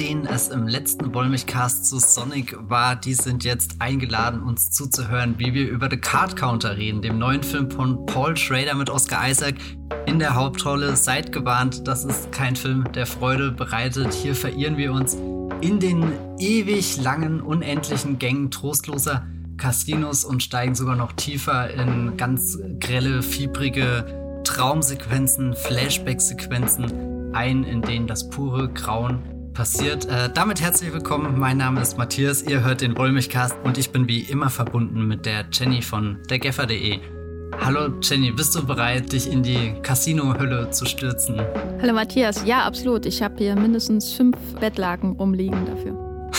denen es im letzten Wollmilchcast zu Sonic war, die sind jetzt eingeladen, uns zuzuhören, wie wir über The Card Counter reden, dem neuen Film von Paul Schrader mit Oscar Isaac in der Hauptrolle. Seid gewarnt, das ist kein Film, der Freude bereitet. Hier verirren wir uns in den ewig langen, unendlichen Gängen trostloser Casinos und steigen sogar noch tiefer in ganz grelle, fiebrige Traumsequenzen, Flashback-Sequenzen ein, in denen das pure Grauen passiert. Äh, damit herzlich willkommen. Mein Name ist Matthias. Ihr hört den Wollmilchcast und ich bin wie immer verbunden mit der Jenny von dergeffer.de. Hallo Jenny, bist du bereit, dich in die Casino-Hölle zu stürzen? Hallo Matthias, ja, absolut. Ich habe hier mindestens fünf Bettlaken rumliegen dafür.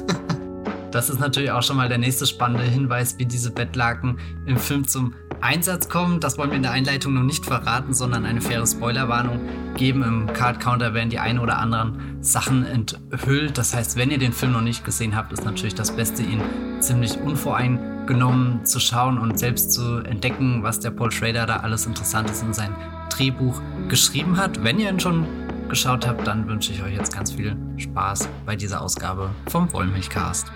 das ist natürlich auch schon mal der nächste spannende Hinweis, wie diese Bettlaken im Film zum Einsatz kommen. Das wollen wir in der Einleitung noch nicht verraten, sondern eine faire Spoilerwarnung geben. Im Card Counter werden die ein oder anderen Sachen enthüllt. Das heißt, wenn ihr den Film noch nicht gesehen habt, ist natürlich das Beste, ihn ziemlich unvoreingenommen zu schauen und selbst zu entdecken, was der Paul Schrader da alles Interessantes in sein Drehbuch geschrieben hat. Wenn ihr ihn schon geschaut habt, dann wünsche ich euch jetzt ganz viel Spaß bei dieser Ausgabe vom Wollmilchcast.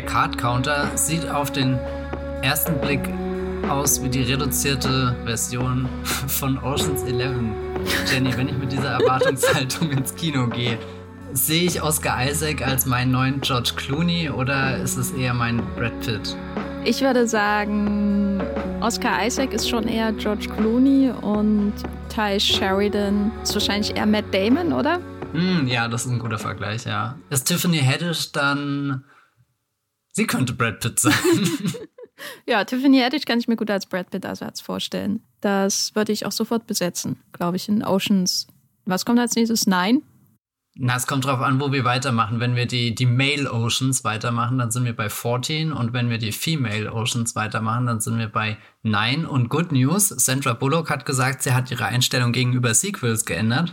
Der Card Counter sieht auf den ersten Blick aus wie die reduzierte Version von Oceans 11. Jenny, wenn ich mit dieser Erwartungshaltung ins Kino gehe, sehe ich Oscar Isaac als meinen neuen George Clooney oder ist es eher mein Brad Pitt? Ich würde sagen, Oscar Isaac ist schon eher George Clooney und Ty Sheridan ist wahrscheinlich eher Matt Damon, oder? Hm, ja, das ist ein guter Vergleich, ja. Ist Tiffany Haddish dann Sie könnte Brad Pitt sein. ja, Tiffany Haddish kann ich mir gut als Brad Pitt-Ersatz vorstellen. Das würde ich auch sofort besetzen, glaube ich, in Oceans. Was kommt als nächstes? Nein? Na, es kommt drauf an, wo wir weitermachen. Wenn wir die, die Male Oceans weitermachen, dann sind wir bei 14. Und wenn wir die Female Oceans weitermachen, dann sind wir bei 9. Und Good News, Sandra Bullock hat gesagt, sie hat ihre Einstellung gegenüber Sequels geändert.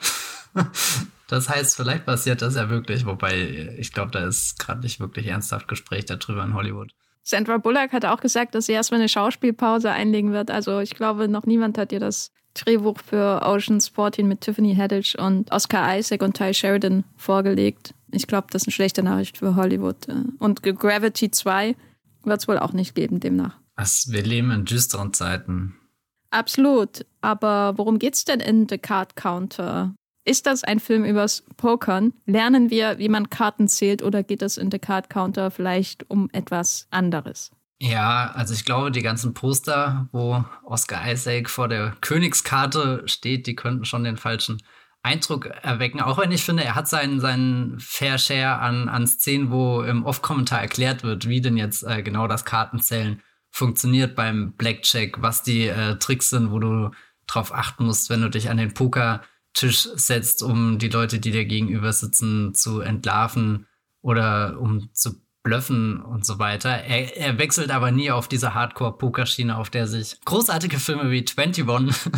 Das heißt, vielleicht passiert das ja wirklich, wobei ich glaube, da ist gerade nicht wirklich ernsthaft Gespräch darüber in Hollywood. Sandra Bullock hat auch gesagt, dass sie erstmal eine Schauspielpause einlegen wird. Also ich glaube, noch niemand hat ihr das Drehbuch für Ocean's 14 mit Tiffany Haddish und Oscar Isaac und Ty Sheridan vorgelegt. Ich glaube, das ist eine schlechte Nachricht für Hollywood. Und Gravity 2 wird es wohl auch nicht geben, demnach. Was, wir leben in düsteren Zeiten. Absolut. Aber worum geht's denn in The Card Counter? Ist das ein Film übers Pokern? Lernen wir, wie man Karten zählt oder geht es in The Card Counter vielleicht um etwas anderes? Ja, also ich glaube, die ganzen Poster, wo Oscar Isaac vor der Königskarte steht, die könnten schon den falschen Eindruck erwecken. Auch wenn ich finde, er hat seinen, seinen Fair Share an, an Szenen, wo im Off-Kommentar erklärt wird, wie denn jetzt äh, genau das Kartenzählen funktioniert beim Blackjack, was die äh, Tricks sind, wo du drauf achten musst, wenn du dich an den Poker Tisch setzt, um die Leute, die dir gegenüber sitzen, zu entlarven oder um zu bluffen und so weiter. Er, er wechselt aber nie auf diese Hardcore-Pokerschiene, auf der sich großartige Filme wie 21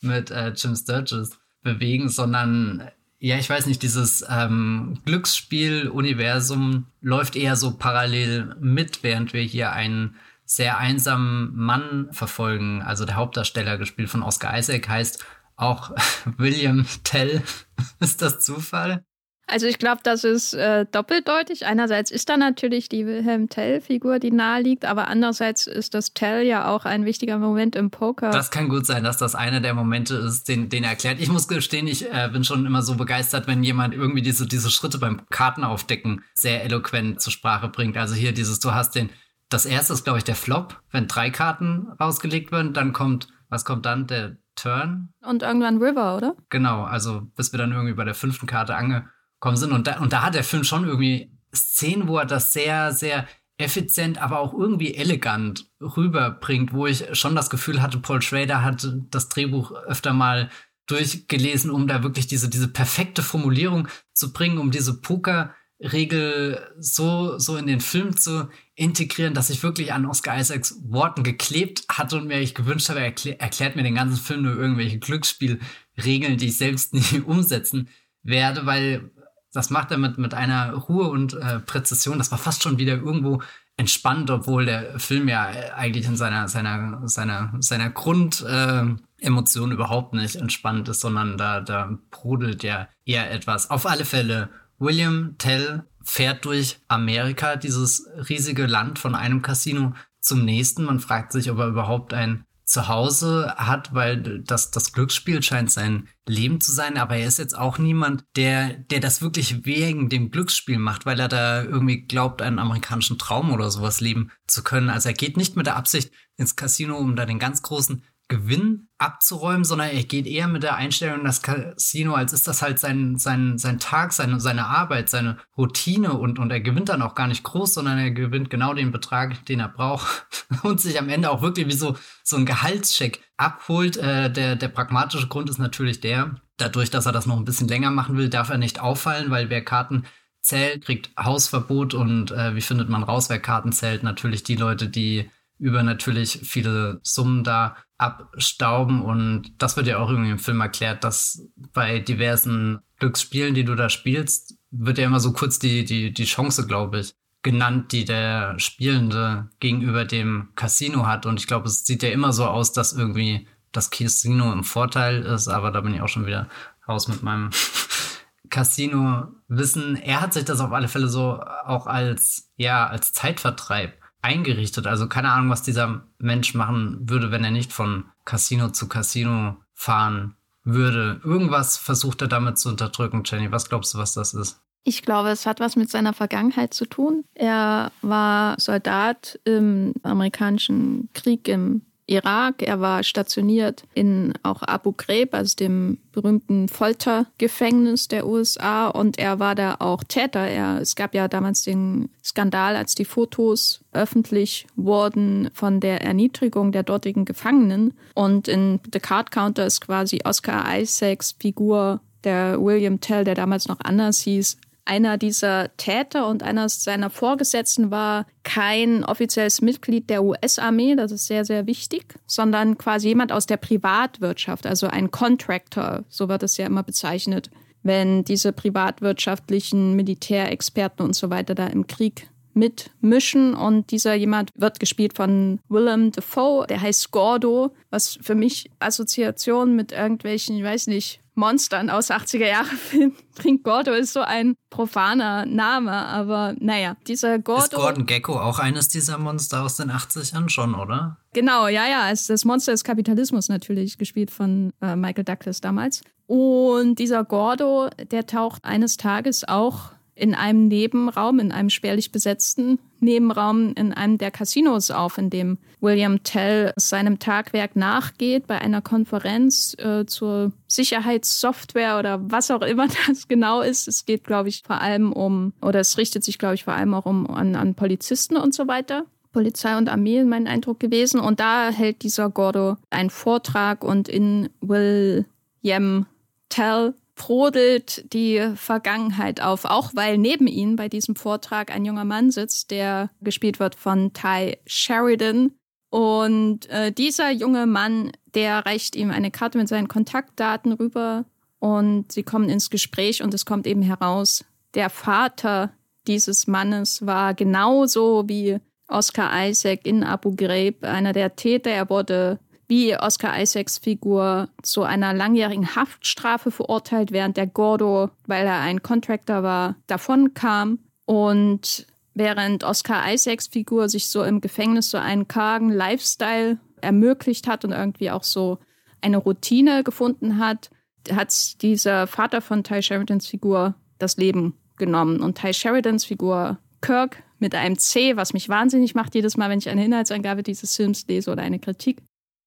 mit äh, Jim Sturgis bewegen, sondern ja, ich weiß nicht, dieses ähm, Glücksspiel-Universum läuft eher so parallel mit, während wir hier einen sehr einsamen Mann verfolgen. Also der Hauptdarsteller, gespielt von Oscar Isaac, heißt auch William Tell. ist das Zufall? Also ich glaube, das ist äh, doppeldeutig. Einerseits ist da natürlich die Wilhelm Tell-Figur, die nahe liegt, aber andererseits ist das Tell ja auch ein wichtiger Moment im Poker. Das kann gut sein, dass das einer der Momente ist, den, den er erklärt. Ich muss gestehen, ich äh, bin schon immer so begeistert, wenn jemand irgendwie diese, diese Schritte beim Kartenaufdecken sehr eloquent zur Sprache bringt. Also hier dieses, du hast den, das erste ist, glaube ich, der Flop, wenn drei Karten rausgelegt werden, dann kommt, was kommt dann? Der Turn. Und irgendwann River, oder? Genau, also bis wir dann irgendwie bei der fünften Karte angekommen sind. Und da, und da hat der Film schon irgendwie Szenen, wo er das sehr, sehr effizient, aber auch irgendwie elegant rüberbringt, wo ich schon das Gefühl hatte, Paul Schrader hat das Drehbuch öfter mal durchgelesen, um da wirklich diese, diese perfekte Formulierung zu bringen, um diese Poker- Regel so, so in den Film zu integrieren, dass ich wirklich an Oscar Isaacs Worten geklebt hatte und mir ich gewünscht habe, er erklär, erklärt mir den ganzen Film nur irgendwelche Glücksspielregeln, die ich selbst nie umsetzen werde, weil das macht er mit, mit einer Ruhe und äh, Präzision. Das war fast schon wieder irgendwo entspannt, obwohl der Film ja eigentlich in seiner, seiner, seiner, seiner Grundemotion äh, überhaupt nicht entspannt ist, sondern da, da brodelt ja eher etwas. Auf alle Fälle, William Tell fährt durch Amerika, dieses riesige Land von einem Casino zum nächsten. Man fragt sich, ob er überhaupt ein zu Hause hat, weil das, das Glücksspiel scheint sein Leben zu sein, aber er ist jetzt auch niemand, der, der das wirklich wegen dem Glücksspiel macht, weil er da irgendwie glaubt, einen amerikanischen Traum oder sowas leben zu können. Also er geht nicht mit der Absicht ins Casino, um da den ganz großen Gewinn abzuräumen, sondern er geht eher mit der Einstellung in das Casino, als ist das halt sein, sein, sein Tag, seine, seine Arbeit, seine Routine und, und er gewinnt dann auch gar nicht groß, sondern er gewinnt genau den Betrag, den er braucht und sich am Ende auch wirklich wie so, so ein Gehaltscheck abholt. Äh, der, der pragmatische Grund ist natürlich der, dadurch, dass er das noch ein bisschen länger machen will, darf er nicht auffallen, weil wer Karten zählt, kriegt Hausverbot und äh, wie findet man raus, wer Karten zählt? Natürlich die Leute, die über natürlich viele Summen da abstauben. Und das wird ja auch irgendwie im Film erklärt, dass bei diversen Glücksspielen, die du da spielst, wird ja immer so kurz die, die, die Chance, glaube ich, genannt, die der Spielende gegenüber dem Casino hat. Und ich glaube, es sieht ja immer so aus, dass irgendwie das Casino im Vorteil ist, aber da bin ich auch schon wieder raus mit meinem Casino-Wissen. Er hat sich das auf alle Fälle so auch als, ja, als Zeitvertreib eingerichtet. Also keine Ahnung, was dieser Mensch machen würde, wenn er nicht von Casino zu Casino fahren würde. Irgendwas versucht er damit zu unterdrücken, Jenny. Was glaubst du, was das ist? Ich glaube, es hat was mit seiner Vergangenheit zu tun. Er war Soldat im amerikanischen Krieg im Irak. Er war stationiert in auch Abu Ghraib, also dem berühmten Foltergefängnis der USA. Und er war da auch Täter. Er, es gab ja damals den Skandal, als die Fotos öffentlich wurden von der Erniedrigung der dortigen Gefangenen. Und in The Card Counter ist quasi Oscar Isaacs Figur der William Tell, der damals noch anders hieß, einer dieser Täter und einer seiner Vorgesetzten war kein offizielles Mitglied der US-Armee, das ist sehr, sehr wichtig, sondern quasi jemand aus der Privatwirtschaft, also ein Contractor, so wird es ja immer bezeichnet, wenn diese privatwirtschaftlichen Militärexperten und so weiter da im Krieg mitmischen. Und dieser jemand wird gespielt von Willem Dafoe, der heißt Gordo, was für mich Assoziationen mit irgendwelchen, ich weiß nicht, Monstern aus 80er Jahre Film bringt. Gordo ist so ein profaner Name, aber naja, dieser Gordo. Ist Gordon Gecko auch eines dieser Monster aus den 80ern schon, oder? Genau, ja, ja. Das Monster des Kapitalismus natürlich, gespielt von äh, Michael Douglas damals. Und dieser Gordo, der taucht eines Tages auch in einem Nebenraum, in einem spärlich besetzten Nebenraum in einem der Casinos auf, in dem William Tell seinem Tagwerk nachgeht bei einer Konferenz äh, zur Sicherheitssoftware oder was auch immer das genau ist. Es geht, glaube ich, vor allem um, oder es richtet sich, glaube ich, vor allem auch um an, an Polizisten und so weiter. Polizei und Armee, mein Eindruck gewesen. Und da hält dieser Gordo einen Vortrag und in William Tell brodelt die Vergangenheit auf, auch weil neben ihm bei diesem Vortrag ein junger Mann sitzt, der gespielt wird von Ty Sheridan. Und äh, dieser junge Mann, der reicht ihm eine Karte mit seinen Kontaktdaten rüber und sie kommen ins Gespräch und es kommt eben heraus, der Vater dieses Mannes war genauso wie Oscar Isaac in Abu Ghraib einer der Täter. Er wurde wie Oscar Isaacs Figur zu einer langjährigen Haftstrafe verurteilt, während der Gordo, weil er ein Contractor war, davon kam. Und während Oscar Isaacs Figur sich so im Gefängnis so einen kargen Lifestyle ermöglicht hat und irgendwie auch so eine Routine gefunden hat, hat dieser Vater von Ty Sheridans Figur das Leben genommen. Und Ty Sheridans Figur Kirk mit einem C, was mich wahnsinnig macht, jedes Mal, wenn ich eine Inhaltsangabe dieses Films lese oder eine Kritik,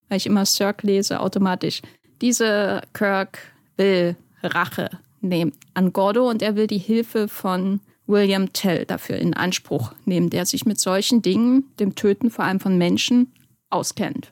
weil ich immer Cirque lese, automatisch. Diese Kirk will Rache nehmen an Gordo und er will die Hilfe von William Tell dafür in Anspruch nehmen, der sich mit solchen Dingen, dem Töten vor allem von Menschen, auskennt.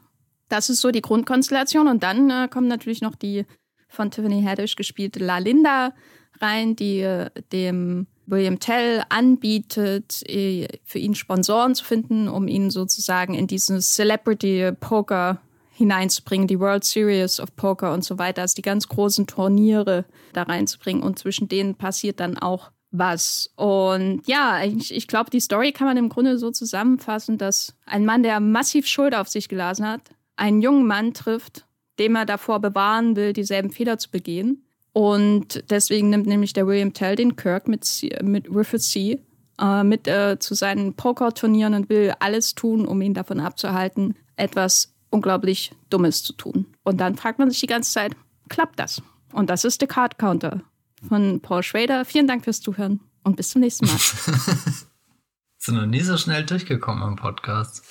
Das ist so die Grundkonstellation. Und dann äh, kommt natürlich noch die von Tiffany Haddish gespielte La Linda rein, die äh, dem William Tell anbietet, äh, für ihn Sponsoren zu finden, um ihn sozusagen in dieses Celebrity Poker hineinzubringen, die World Series of Poker und so weiter, also die ganz großen Turniere da reinzubringen. Und zwischen denen passiert dann auch was. Und ja, ich, ich glaube, die Story kann man im Grunde so zusammenfassen, dass ein Mann, der massiv Schuld auf sich gelassen hat, einen jungen Mann trifft, dem er davor bewahren will, dieselben Fehler zu begehen. Und deswegen nimmt nämlich der William Tell den Kirk mit, mit Griffith C. Äh, mit äh, zu seinen Pokerturnieren und will alles tun, um ihn davon abzuhalten, etwas unglaublich Dummes zu tun. Und dann fragt man sich die ganze Zeit, klappt das? Und das ist der Card Counter von Paul Schrader. Vielen Dank fürs Zuhören und bis zum nächsten Mal. Sind noch nie so schnell durchgekommen im Podcast.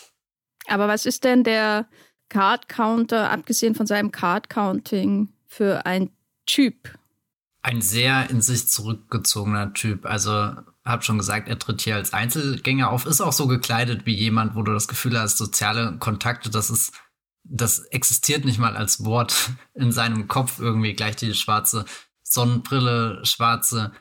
Aber was ist denn der Card Counter, abgesehen von seinem Card Counting, für ein Typ? Ein sehr in sich zurückgezogener Typ. Also, hab schon gesagt, er tritt hier als Einzelgänger auf, ist auch so gekleidet wie jemand, wo du das Gefühl hast, soziale Kontakte, das ist, das existiert nicht mal als Wort in seinem Kopf irgendwie, gleich die schwarze Sonnenbrille, schwarze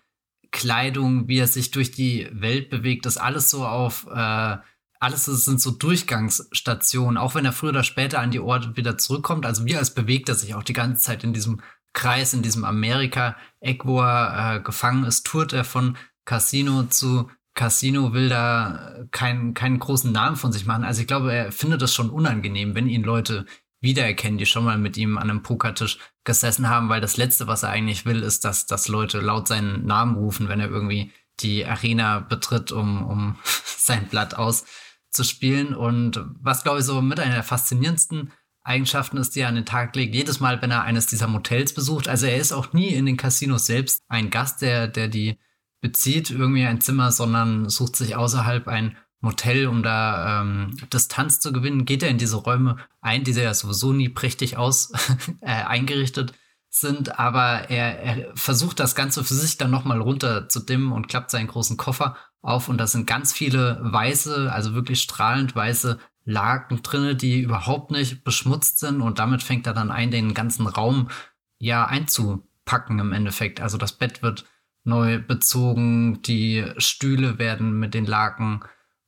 Kleidung, wie er sich durch die Welt bewegt, das alles so auf, äh, alles sind so Durchgangsstationen, auch wenn er früher oder später an die Orte wieder zurückkommt. Also wie als bewegt er sich auch die ganze Zeit in diesem Kreis, in diesem Amerika-Eck, wo er äh, gefangen ist, tourt er von Casino zu Casino, will da keinen, keinen großen Namen von sich machen. Also ich glaube, er findet es schon unangenehm, wenn ihn Leute wiedererkennen, die schon mal mit ihm an einem Pokertisch gesessen haben, weil das Letzte, was er eigentlich will, ist, dass, dass Leute laut seinen Namen rufen, wenn er irgendwie die Arena betritt, um, um sein Blatt auszuspielen. Und was, glaube ich, so mit einer der faszinierendsten Eigenschaften ist, die er an den Tag legt, jedes Mal, wenn er eines dieser Motels besucht. Also er ist auch nie in den Casinos selbst ein Gast, der, der die bezieht, irgendwie ein Zimmer, sondern sucht sich außerhalb ein Motel, um da ähm, Distanz zu gewinnen, geht er in diese Räume ein, die ja sowieso nie prächtig aus äh, eingerichtet sind, aber er, er versucht das Ganze für sich dann nochmal runter zu dimmen und klappt seinen großen Koffer auf. Und da sind ganz viele weiße, also wirklich strahlend weiße Laken drinne, die überhaupt nicht beschmutzt sind. Und damit fängt er dann ein, den ganzen Raum ja einzupacken im Endeffekt. Also das Bett wird neu bezogen, die Stühle werden mit den Laken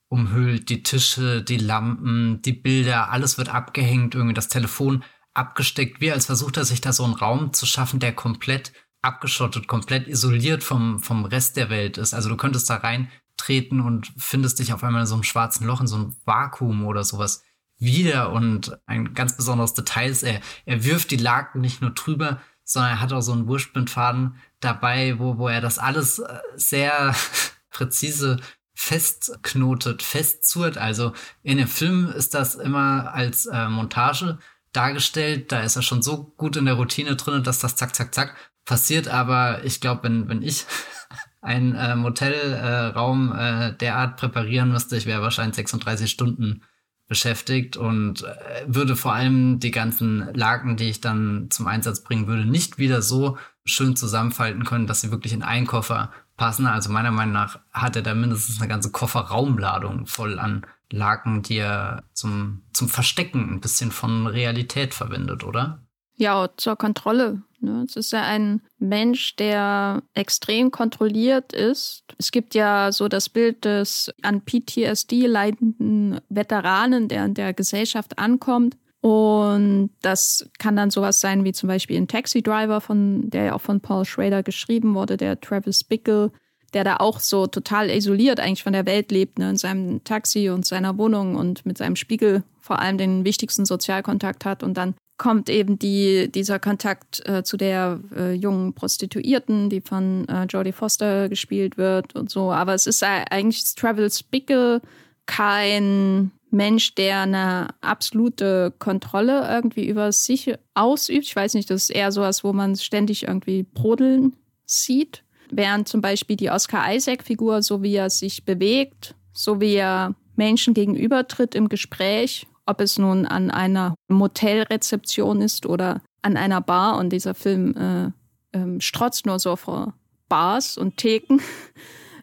umhüllt, die Tische, die Lampen, die Bilder, alles wird abgehängt, irgendwie das Telefon abgesteckt, wie als versucht er sich da so einen Raum zu schaffen, der komplett abgeschottet, komplett isoliert vom, vom Rest der Welt ist. Also du könntest da reintreten und findest dich auf einmal in so einem schwarzen Loch, in so einem Vakuum oder sowas wieder. Und ein ganz besonderes Detail ist, er, er wirft die Laken nicht nur drüber, sondern er hat auch so einen Wurstbindfaden dabei, wo, wo er das alles äh, sehr präzise festknotet, festzurrt. Also in dem Film ist das immer als äh, Montage dargestellt. Da ist er schon so gut in der Routine drin, dass das zack, zack, zack passiert. Aber ich glaube, wenn, wenn ich einen äh, Motelraum äh, derart präparieren müsste, ich wäre wahrscheinlich 36 Stunden beschäftigt und äh, würde vor allem die ganzen Laken, die ich dann zum Einsatz bringen würde, nicht wieder so schön zusammenfalten können, dass sie wirklich in einen Koffer passen. Also meiner Meinung nach hat er da mindestens eine ganze Kofferraumladung voll an Laken, die er zum, zum Verstecken ein bisschen von Realität verwendet, oder? Ja, zur Kontrolle. Ne? Es ist ja ein Mensch, der extrem kontrolliert ist. Es gibt ja so das Bild des an PTSD leidenden Veteranen, der in der Gesellschaft ankommt und das kann dann sowas sein wie zum Beispiel ein Taxi Driver, von, der ja auch von Paul Schrader geschrieben wurde, der Travis Bickle, der da auch so total isoliert eigentlich von der Welt lebt, ne, in seinem Taxi und seiner Wohnung und mit seinem Spiegel vor allem den wichtigsten Sozialkontakt hat. Und dann kommt eben die, dieser Kontakt äh, zu der äh, jungen Prostituierten, die von äh, Jodie Foster gespielt wird und so. Aber es ist eigentlich Travis Bickle kein Mensch, der eine absolute Kontrolle irgendwie über sich ausübt. Ich weiß nicht, das ist eher sowas, wo man ständig irgendwie brodeln sieht. Während zum Beispiel die Oscar Isaac-Figur, so wie er sich bewegt, so wie er Menschen gegenübertritt im Gespräch, ob es nun an einer Motelrezeption ist oder an einer Bar und dieser Film äh, äh, strotzt nur so vor Bars und Theken.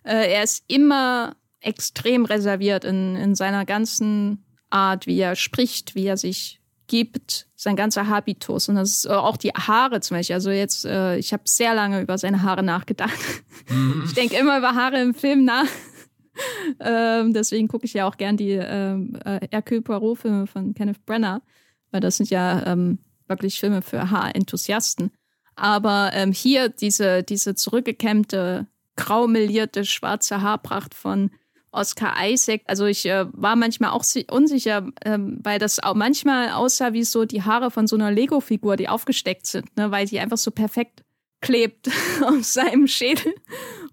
Äh, er ist immer extrem reserviert in, in seiner ganzen Art, wie er spricht, wie er sich gibt, sein ganzer Habitus. Und das ist äh, auch die Haare zum Beispiel. Also jetzt, äh, ich habe sehr lange über seine Haare nachgedacht. Mhm. Ich denke immer über Haare im Film nach. ähm, deswegen gucke ich ja auch gern die ähm, äh, Hercule Poirot-Filme von Kenneth Brenner, weil das sind ja ähm, wirklich Filme für Haarenthusiasten. Aber ähm, hier diese, diese zurückgekämmte graumelierte schwarze Haarpracht von Oscar Isaac. Also ich äh, war manchmal auch unsicher, ähm, weil das auch manchmal aussah wie so die Haare von so einer Lego-Figur, die aufgesteckt sind, ne? weil die einfach so perfekt klebt auf seinem Schädel.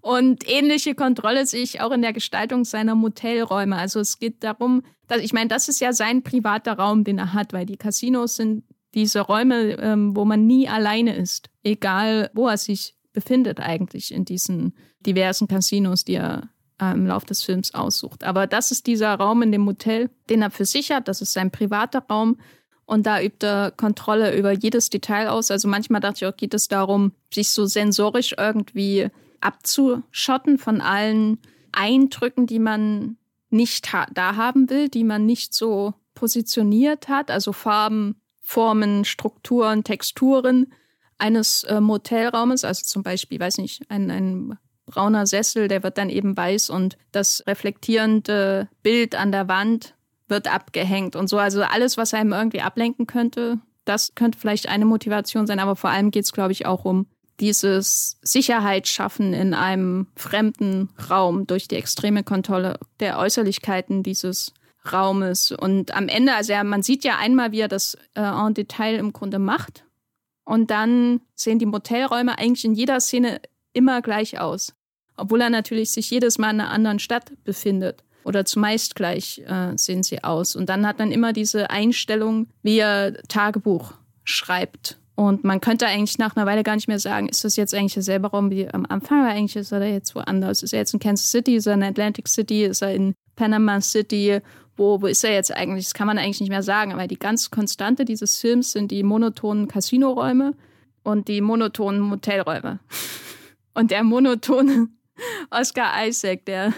Und ähnliche Kontrolle sehe ich auch in der Gestaltung seiner Motelräume. Also es geht darum, dass ich meine, das ist ja sein privater Raum, den er hat, weil die Casinos sind diese Räume, ähm, wo man nie alleine ist, egal wo er sich befindet eigentlich in diesen diversen Casinos, die er äh, im Laufe des Films aussucht. Aber das ist dieser Raum in dem Motel, den er für sich hat. Das ist sein privater Raum. Und da übt er Kontrolle über jedes Detail aus. Also manchmal dachte ich auch, geht es darum, sich so sensorisch irgendwie abzuschotten von allen Eindrücken, die man nicht ha da haben will, die man nicht so positioniert hat. Also Farben, Formen, Strukturen, Texturen eines äh, Motelraumes. Also zum Beispiel, weiß nicht, ein, ein brauner Sessel, der wird dann eben weiß und das reflektierende Bild an der Wand wird abgehängt und so. Also alles, was einem irgendwie ablenken könnte, das könnte vielleicht eine Motivation sein, aber vor allem geht es, glaube ich, auch um dieses Sicherheit schaffen in einem fremden Raum durch die extreme Kontrolle der Äußerlichkeiten dieses Raumes. Und am Ende, also ja, man sieht ja einmal, wie er das äh, en Detail im Grunde macht. Und dann sehen die Motelräume eigentlich in jeder Szene immer gleich aus. Obwohl er natürlich sich jedes Mal in einer anderen Stadt befindet. Oder zumeist gleich äh, sehen sie aus. Und dann hat man immer diese Einstellung, wie er Tagebuch schreibt. Und man könnte eigentlich nach einer Weile gar nicht mehr sagen, ist das jetzt eigentlich derselbe Raum wie am Anfang, oder eigentlich ist er jetzt woanders. Ist er jetzt in Kansas City, ist er in Atlantic City, ist er in Panama City, wo, wo ist er jetzt eigentlich? Das kann man eigentlich nicht mehr sagen, aber die ganz Konstante dieses Films sind die monotonen Casinoräume und die monotonen Motelräume. Und der monotone Oscar Isaac, der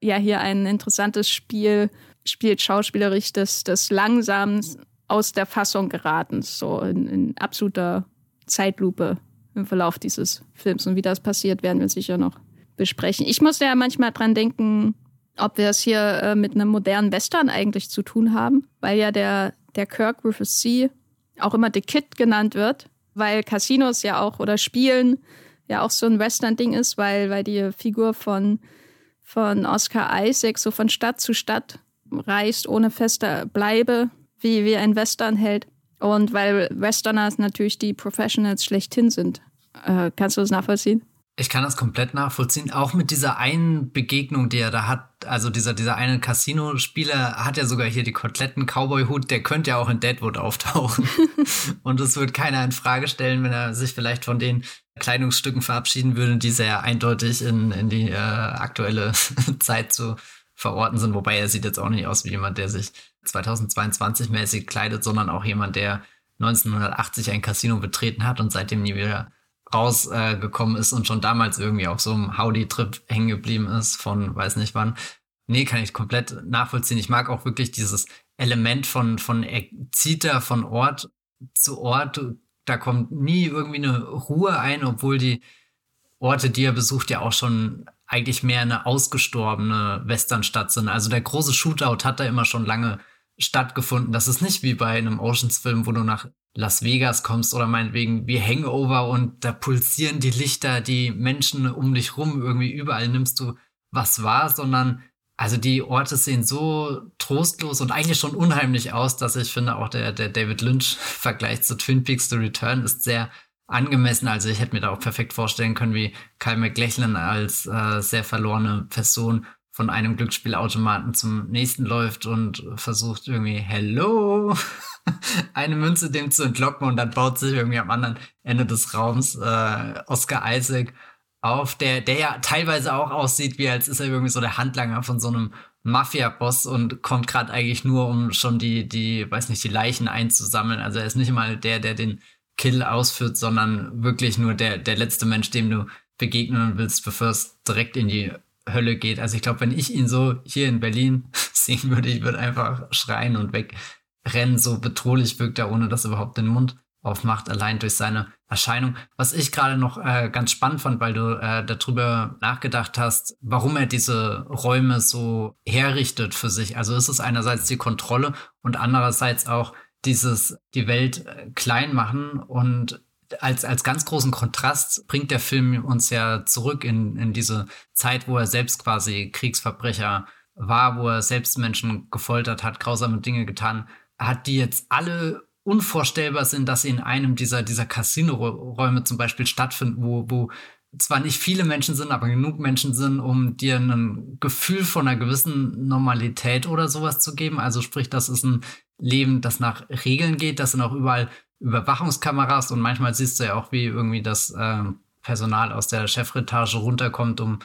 ja hier ein interessantes Spiel spielt, schauspielerisch des, des langsam aus der Fassung geraten, so in, in absoluter Zeitlupe im Verlauf dieses Films. Und wie das passiert, werden wir sicher noch besprechen. Ich muss ja manchmal dran denken, ob wir es hier äh, mit einem modernen Western eigentlich zu tun haben, weil ja der, der Kirk Rufus C. auch immer The Kid genannt wird, weil Casinos ja auch oder Spielen ja auch so ein Western-Ding ist, weil, weil die Figur von, von Oscar Isaac so von Stadt zu Stadt reist, ohne feste Bleibe, wie, wie ein Western hält. Und weil Westerners natürlich die Professionals schlechthin sind. Äh, kannst du das nachvollziehen? Ich kann das komplett nachvollziehen. Auch mit dieser einen Begegnung, die er da hat. Also dieser, dieser eine Casino-Spieler hat ja sogar hier die Koteletten-Cowboy-Hut. Der könnte ja auch in Deadwood auftauchen. Und es wird keiner in Frage stellen, wenn er sich vielleicht von den Kleidungsstücken verabschieden würde, die sehr eindeutig in, in die äh, aktuelle Zeit zu verorten sind. Wobei er sieht jetzt auch nicht aus wie jemand, der sich 2022 mäßig kleidet, sondern auch jemand, der 1980 ein Casino betreten hat und seitdem nie wieder rausgekommen äh, ist und schon damals irgendwie auf so einem Howdy-Trip hängen geblieben ist von weiß nicht wann. Nee, kann ich komplett nachvollziehen. Ich mag auch wirklich dieses Element von, von er zieht da von Ort zu Ort. Da kommt nie irgendwie eine Ruhe ein, obwohl die Orte, die er besucht, ja auch schon eigentlich mehr eine ausgestorbene Westernstadt sind. Also der große Shootout hat da immer schon lange stattgefunden. Das ist nicht wie bei einem Oceans-Film, wo du nach Las Vegas kommst oder meinetwegen wie Hangover und da pulsieren die Lichter, die Menschen um dich rum, irgendwie überall nimmst du was wahr, sondern also die Orte sehen so trostlos und eigentlich schon unheimlich aus, dass ich finde, auch der, der David Lynch-Vergleich zu Twin Peaks The Return ist sehr angemessen. Also ich hätte mir da auch perfekt vorstellen können, wie Kyle McLachlan als äh, sehr verlorene Person von einem Glücksspielautomaten zum nächsten läuft und versucht irgendwie, hello, eine Münze dem zu entlocken und dann baut sich irgendwie am anderen Ende des Raums äh, Oscar Isaac auf, der, der ja teilweise auch aussieht, wie als ist er irgendwie so der Handlanger von so einem Mafia-Boss und kommt gerade eigentlich nur, um schon die, die, weiß nicht, die Leichen einzusammeln. Also er ist nicht mal der, der den Kill ausführt, sondern wirklich nur der, der letzte Mensch, dem du begegnen willst, bevor es direkt in die Hölle geht. Also ich glaube, wenn ich ihn so hier in Berlin sehen würde, ich würde einfach schreien und wegrennen. So bedrohlich wirkt er, ohne dass er überhaupt den Mund aufmacht, allein durch seine Erscheinung. Was ich gerade noch äh, ganz spannend fand, weil du äh, darüber nachgedacht hast, warum er diese Räume so herrichtet für sich. Also ist es einerseits die Kontrolle und andererseits auch dieses die Welt äh, klein machen und als, als ganz großen Kontrast bringt der Film uns ja zurück in, in diese Zeit, wo er selbst quasi Kriegsverbrecher war, wo er selbst Menschen gefoltert hat, grausame Dinge getan hat, die jetzt alle unvorstellbar sind, dass sie in einem dieser, dieser Casino-Räume zum Beispiel stattfinden, wo, wo zwar nicht viele Menschen sind, aber genug Menschen sind, um dir ein Gefühl von einer gewissen Normalität oder sowas zu geben. Also sprich, das ist ein Leben, das nach Regeln geht. Das sind auch überall Überwachungskameras und manchmal siehst du ja auch, wie irgendwie das äh, Personal aus der Chefetage runterkommt, um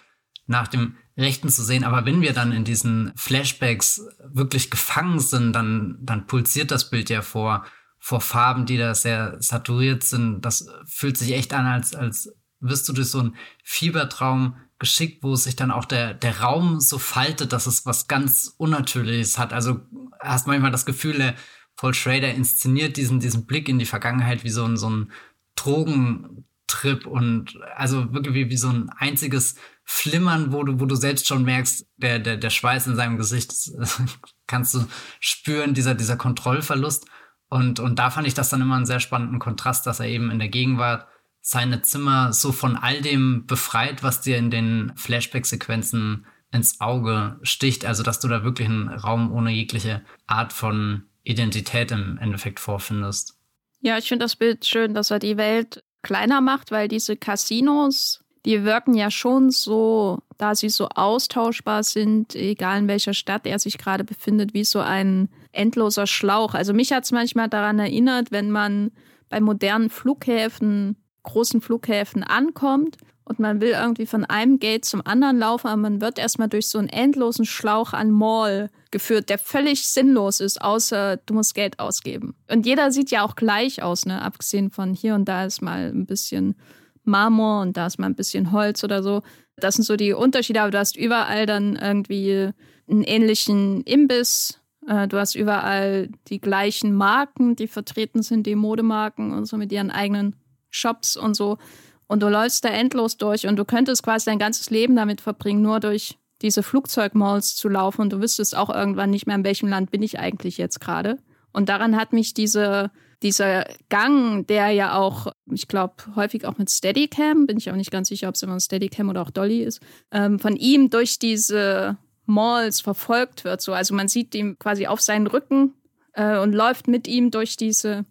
nach dem Rechten zu sehen. Aber wenn wir dann in diesen Flashbacks wirklich gefangen sind, dann, dann pulsiert das Bild ja vor, vor Farben, die da sehr saturiert sind. Das fühlt sich echt an, als, als wirst du durch so einen Fiebertraum geschickt, wo sich dann auch der, der Raum so faltet, dass es was ganz Unnatürliches hat. Also hast manchmal das Gefühl, der Paul Schrader inszeniert diesen, diesen Blick in die Vergangenheit wie so ein, so ein Drogentrip und also wirklich wie, wie so ein einziges Flimmern, wo du, wo du selbst schon merkst, der, der, der Schweiß in seinem Gesicht kannst du spüren, dieser, dieser Kontrollverlust. Und, und da fand ich das dann immer einen sehr spannenden Kontrast, dass er eben in der Gegenwart seine Zimmer so von all dem befreit, was dir in den Flashback-Sequenzen ins Auge sticht. Also, dass du da wirklich einen Raum ohne jegliche Art von Identität im Endeffekt vorfindest. Ja, ich finde das Bild schön, dass er die Welt kleiner macht, weil diese Casinos, die wirken ja schon so, da sie so austauschbar sind, egal in welcher Stadt er sich gerade befindet, wie so ein endloser Schlauch. Also mich hat es manchmal daran erinnert, wenn man bei modernen Flughäfen großen Flughäfen ankommt und man will irgendwie von einem Gate zum anderen laufen, aber man wird erstmal durch so einen endlosen Schlauch an Mall geführt, der völlig sinnlos ist, außer du musst Geld ausgeben. Und jeder sieht ja auch gleich aus, ne? Abgesehen von hier und da ist mal ein bisschen Marmor und da ist mal ein bisschen Holz oder so. Das sind so die Unterschiede, aber du hast überall dann irgendwie einen ähnlichen Imbiss. Äh, du hast überall die gleichen Marken, die vertreten sind, die Modemarken und so mit ihren eigenen Shops und so. Und du läufst da endlos durch und du könntest quasi dein ganzes Leben damit verbringen, nur durch diese Flugzeugmalls zu laufen und du wüsstest auch irgendwann nicht mehr, in welchem Land bin ich eigentlich jetzt gerade. Und daran hat mich diese, dieser Gang, der ja auch, ich glaube, häufig auch mit Steadicam, bin ich auch nicht ganz sicher, ob es immer Steadicam oder auch Dolly ist, ähm, von ihm durch diese Malls verfolgt wird. So. Also man sieht ihm quasi auf seinen Rücken äh, und läuft mit ihm durch diese,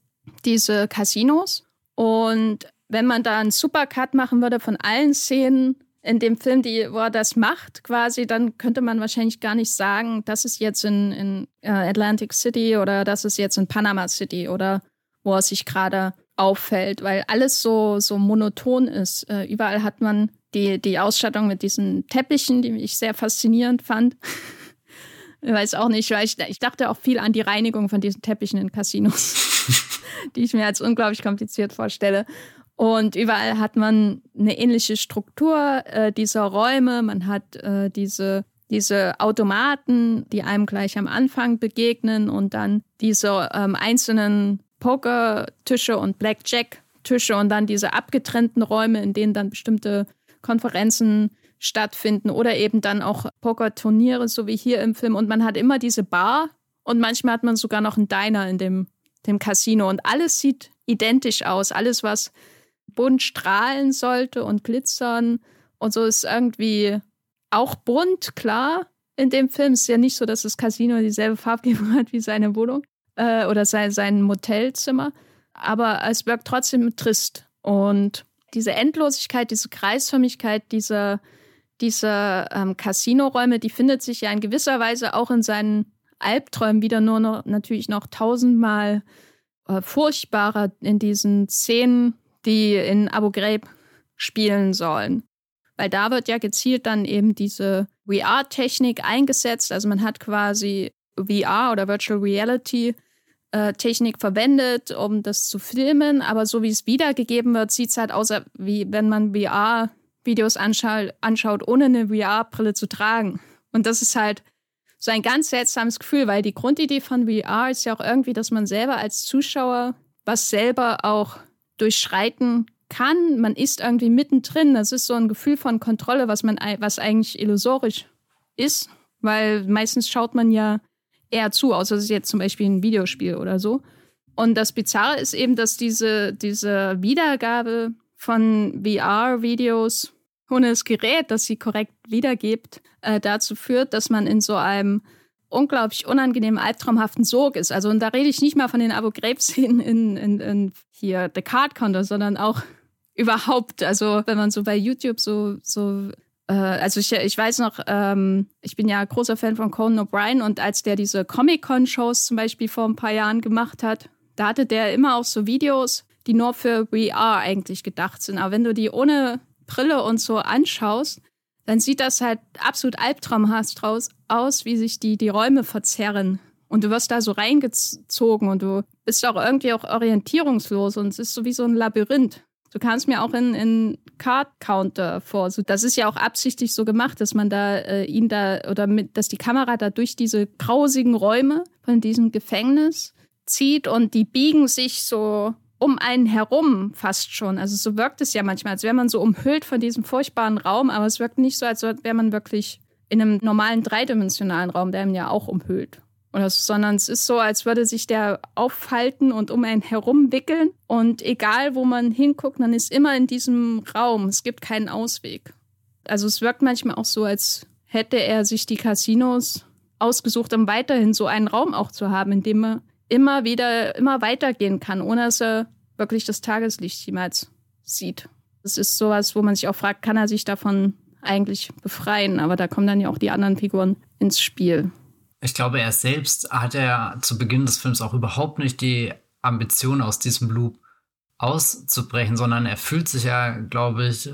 diese Casinos. Und wenn man da einen Supercut machen würde von allen Szenen in dem Film, die, wo er das macht, quasi, dann könnte man wahrscheinlich gar nicht sagen, das ist jetzt in, in äh, Atlantic City oder das ist jetzt in Panama City oder wo er sich gerade auffällt, weil alles so, so monoton ist. Äh, überall hat man die, die Ausstattung mit diesen Teppichen, die ich sehr faszinierend fand. ich weiß auch nicht, weil ich, ich dachte auch viel an die Reinigung von diesen Teppichen in Casinos. die ich mir als unglaublich kompliziert vorstelle. Und überall hat man eine ähnliche Struktur äh, dieser Räume. Man hat äh, diese, diese Automaten, die einem gleich am Anfang begegnen und dann diese ähm, einzelnen Pokertische und Blackjack-Tische und dann diese abgetrennten Räume, in denen dann bestimmte Konferenzen stattfinden oder eben dann auch Pokerturniere, so wie hier im Film. Und man hat immer diese Bar und manchmal hat man sogar noch einen Diner in dem dem Casino. Und alles sieht identisch aus. Alles, was bunt strahlen sollte und glitzern. Und so ist irgendwie auch bunt, klar. In dem Film Es ist ja nicht so, dass das Casino dieselbe Farbgebung hat wie seine Wohnung äh, oder sein, sein Motelzimmer. Aber es wirkt trotzdem trist. Und diese Endlosigkeit, diese Kreisförmigkeit dieser, dieser ähm, Casinoräume, die findet sich ja in gewisser Weise auch in seinen Albträumen wieder nur noch natürlich noch tausendmal äh, furchtbarer in diesen Szenen, die in Abu Ghraib spielen sollen. Weil da wird ja gezielt dann eben diese VR-Technik eingesetzt. Also man hat quasi VR oder Virtual Reality äh, Technik verwendet, um das zu filmen. Aber so wie es wiedergegeben wird, sieht es halt aus, wie wenn man VR-Videos anschaut, anschaut, ohne eine VR-Brille zu tragen. Und das ist halt so ein ganz seltsames Gefühl, weil die Grundidee von VR ist ja auch irgendwie, dass man selber als Zuschauer was selber auch durchschreiten kann. Man ist irgendwie mittendrin. Das ist so ein Gefühl von Kontrolle, was man, was eigentlich illusorisch ist, weil meistens schaut man ja eher zu, außer es ist jetzt zum Beispiel ein Videospiel oder so. Und das Bizarre ist eben, dass diese, diese Wiedergabe von VR-Videos ohne das Gerät, das sie korrekt wiedergibt, äh, dazu führt, dass man in so einem unglaublich unangenehmen, albtraumhaften Sog ist. Also, und da rede ich nicht mal von den Abu Ghraib-Szenen in, in, in hier The Card Counter, sondern auch überhaupt. Also, wenn man so bei YouTube so, so äh, also ich, ich weiß noch, ähm, ich bin ja großer Fan von Conan O'Brien und als der diese Comic-Con-Shows zum Beispiel vor ein paar Jahren gemacht hat, da hatte der immer auch so Videos, die nur für VR eigentlich gedacht sind. Aber wenn du die ohne Brille und so anschaust, dann sieht das halt absolut albtraumhaft aus, wie sich die, die Räume verzerren. Und du wirst da so reingezogen und du bist auch irgendwie auch orientierungslos und es ist so wie so ein Labyrinth. Du kannst mir auch in, in Card Counter vor. So, das ist ja auch absichtlich so gemacht, dass man da äh, ihn da oder mit, dass die Kamera da durch diese grausigen Räume von diesem Gefängnis zieht und die biegen sich so um einen herum fast schon. Also so wirkt es ja manchmal, als wäre man so umhüllt von diesem furchtbaren Raum, aber es wirkt nicht so, als wäre man wirklich in einem normalen dreidimensionalen Raum, der ihn ja auch umhüllt. Oder so, sondern es ist so, als würde sich der aufhalten und um einen herum wickeln. Und egal, wo man hinguckt, man ist immer in diesem Raum. Es gibt keinen Ausweg. Also es wirkt manchmal auch so, als hätte er sich die Casinos ausgesucht, um weiterhin so einen Raum auch zu haben, in dem er immer wieder, immer weitergehen kann, ohne dass er wirklich das Tageslicht jemals sieht. Das ist sowas, wo man sich auch fragt, kann er sich davon eigentlich befreien? Aber da kommen dann ja auch die anderen Figuren ins Spiel. Ich glaube, er selbst hat er zu Beginn des Films auch überhaupt nicht die Ambition, aus diesem Loop auszubrechen, sondern er fühlt sich ja, glaube ich,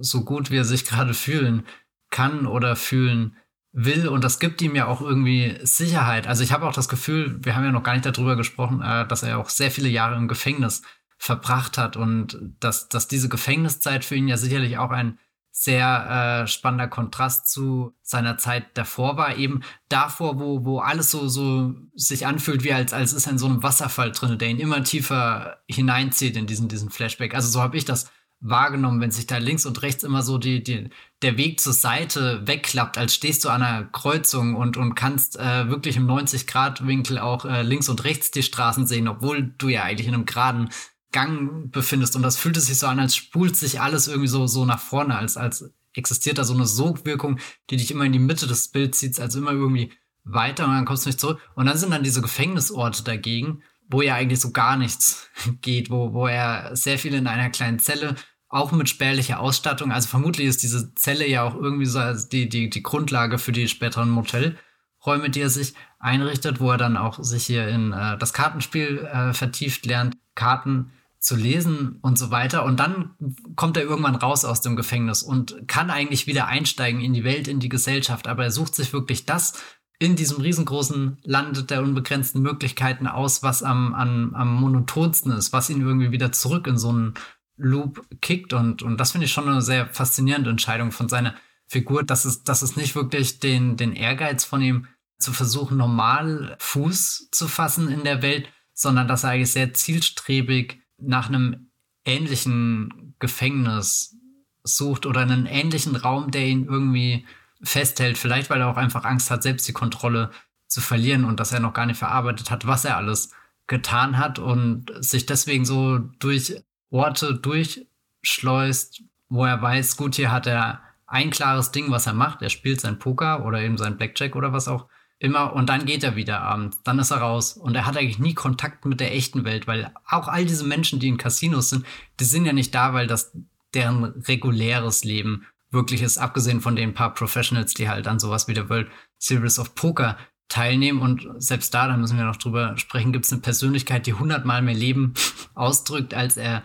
so gut, wie er sich gerade fühlen kann oder fühlen will und das gibt ihm ja auch irgendwie Sicherheit. Also ich habe auch das Gefühl, wir haben ja noch gar nicht darüber gesprochen, äh, dass er auch sehr viele Jahre im Gefängnis verbracht hat und dass, dass diese Gefängniszeit für ihn ja sicherlich auch ein sehr äh, spannender Kontrast zu seiner Zeit davor war, eben davor, wo, wo alles so, so sich anfühlt, wie als, als ist er in so einem Wasserfall drin, der ihn immer tiefer hineinzieht in diesen, diesen Flashback. Also so habe ich das wahrgenommen, wenn sich da links und rechts immer so die, die, der Weg zur Seite wegklappt, als stehst du an einer Kreuzung und, und kannst äh, wirklich im 90-Grad-Winkel auch äh, links und rechts die Straßen sehen, obwohl du ja eigentlich in einem geraden Gang befindest. Und das fühlt sich so an, als spult sich alles irgendwie so, so nach vorne, als, als existiert da so eine Sogwirkung, die dich immer in die Mitte des Bilds zieht, also immer irgendwie weiter und dann kommst du nicht zurück. Und dann sind dann diese Gefängnisorte dagegen, wo ja eigentlich so gar nichts geht, wo, wo er sehr viel in einer kleinen Zelle auch mit spärlicher Ausstattung. Also vermutlich ist diese Zelle ja auch irgendwie so die, die, die Grundlage für die späteren Motelräume, die er sich einrichtet, wo er dann auch sich hier in äh, das Kartenspiel äh, vertieft lernt, Karten zu lesen und so weiter. Und dann kommt er irgendwann raus aus dem Gefängnis und kann eigentlich wieder einsteigen in die Welt, in die Gesellschaft. Aber er sucht sich wirklich das in diesem riesengroßen Land der unbegrenzten Möglichkeiten aus, was am, am, am monotonsten ist, was ihn irgendwie wieder zurück in so einen Loop kickt und, und das finde ich schon eine sehr faszinierende Entscheidung von seiner Figur, dass es, dass es nicht wirklich den, den Ehrgeiz von ihm zu versuchen, normal Fuß zu fassen in der Welt, sondern dass er eigentlich sehr zielstrebig nach einem ähnlichen Gefängnis sucht oder einen ähnlichen Raum, der ihn irgendwie festhält. Vielleicht, weil er auch einfach Angst hat, selbst die Kontrolle zu verlieren und dass er noch gar nicht verarbeitet hat, was er alles getan hat und sich deswegen so durch Orte durchschleust, wo er weiß, gut, hier hat er ein klares Ding, was er macht. Er spielt sein Poker oder eben sein Blackjack oder was auch immer und dann geht er wieder abends. Dann ist er raus und er hat eigentlich nie Kontakt mit der echten Welt, weil auch all diese Menschen, die in Casinos sind, die sind ja nicht da, weil das deren reguläres Leben wirklich ist, abgesehen von den paar Professionals, die halt an sowas wie der World Series of Poker teilnehmen. Und selbst da, da müssen wir noch drüber sprechen, gibt es eine Persönlichkeit, die hundertmal mehr Leben ausdrückt als er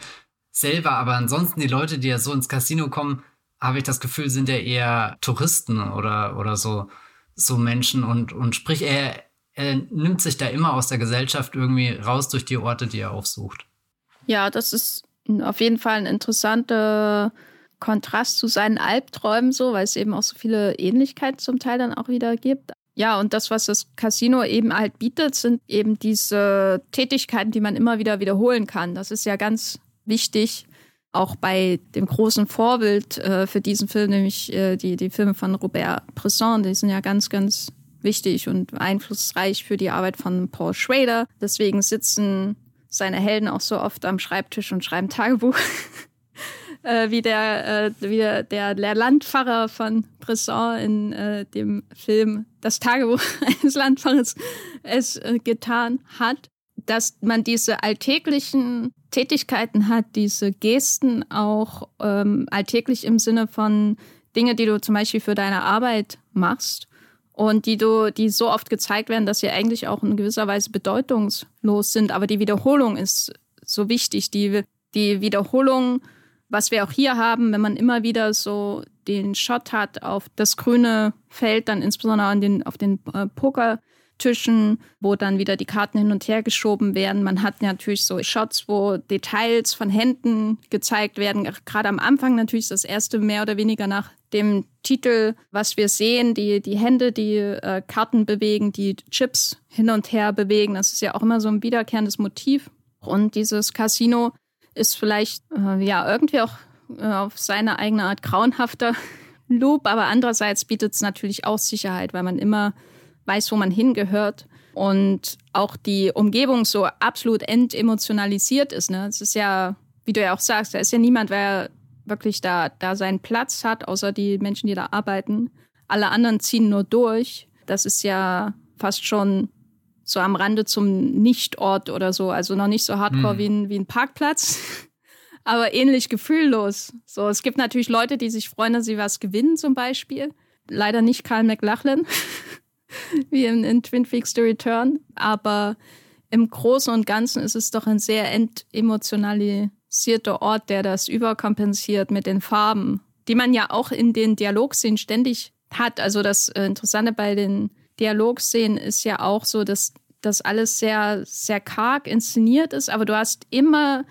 selber. Aber ansonsten die Leute, die ja so ins Casino kommen, habe ich das Gefühl, sind ja eher Touristen oder, oder so, so Menschen. Und, und sprich, er, er nimmt sich da immer aus der Gesellschaft irgendwie raus durch die Orte, die er aufsucht. Ja, das ist auf jeden Fall ein interessanter Kontrast zu seinen Albträumen so, weil es eben auch so viele Ähnlichkeiten zum Teil dann auch wieder gibt. Ja, und das, was das Casino eben halt bietet, sind eben diese Tätigkeiten, die man immer wieder wiederholen kann. Das ist ja ganz wichtig, auch bei dem großen Vorbild äh, für diesen Film, nämlich äh, die, die Filme von Robert Bresson, die sind ja ganz, ganz wichtig und einflussreich für die Arbeit von Paul Schrader. Deswegen sitzen seine Helden auch so oft am Schreibtisch und schreiben Tagebuch. äh, wie der, äh, wie der, der Landpfarrer von Bresson in äh, dem Film Das Tagebuch eines Landpfarrers es äh, getan hat, dass man diese alltäglichen Tätigkeiten hat, diese Gesten auch ähm, alltäglich im Sinne von Dinge, die du zum Beispiel für deine Arbeit machst und die du, die so oft gezeigt werden, dass sie eigentlich auch in gewisser Weise bedeutungslos sind. Aber die Wiederholung ist so wichtig. Die, die Wiederholung was wir auch hier haben, wenn man immer wieder so den Shot hat auf das grüne Feld, dann insbesondere an den, auf den äh, Pokertischen, wo dann wieder die Karten hin und her geschoben werden. Man hat natürlich so Shots, wo Details von Händen gezeigt werden. Gerade am Anfang natürlich das erste mehr oder weniger nach dem Titel, was wir sehen, die, die Hände, die äh, Karten bewegen, die Chips hin und her bewegen. Das ist ja auch immer so ein wiederkehrendes Motiv. Und dieses Casino ist vielleicht äh, ja irgendwie auch äh, auf seine eigene Art grauenhafter Loop, aber andererseits bietet es natürlich auch Sicherheit, weil man immer weiß, wo man hingehört und auch die Umgebung so absolut entemotionalisiert ist. Ne? Es ist ja, wie du ja auch sagst, da ist ja niemand, wer wirklich da, da seinen Platz hat, außer die Menschen, die da arbeiten. Alle anderen ziehen nur durch. Das ist ja fast schon so am Rande zum Nichtort oder so. Also noch nicht so hardcore mhm. wie, ein, wie ein Parkplatz, aber ähnlich gefühllos. So, es gibt natürlich Leute, die sich freuen, dass sie was gewinnen, zum Beispiel. Leider nicht Karl McLachlan, wie in, in Twin Peaks The Return. Aber im Großen und Ganzen ist es doch ein sehr entemotionalisierter Ort, der das überkompensiert mit den Farben, die man ja auch in den Dialogszenen ständig hat. Also das äh, Interessante bei den Dialogszenen ist ja auch so, dass das alles sehr, sehr karg inszeniert ist, aber du hast immer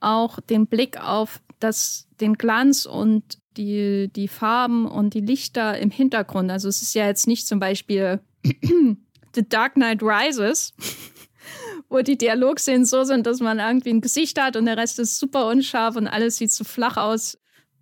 auch den Blick auf das, den Glanz und die, die Farben und die Lichter im Hintergrund. Also es ist ja jetzt nicht zum Beispiel The Dark Knight Rises, wo die Dialogszenen so sind, dass man irgendwie ein Gesicht hat und der Rest ist super unscharf und alles sieht so flach aus,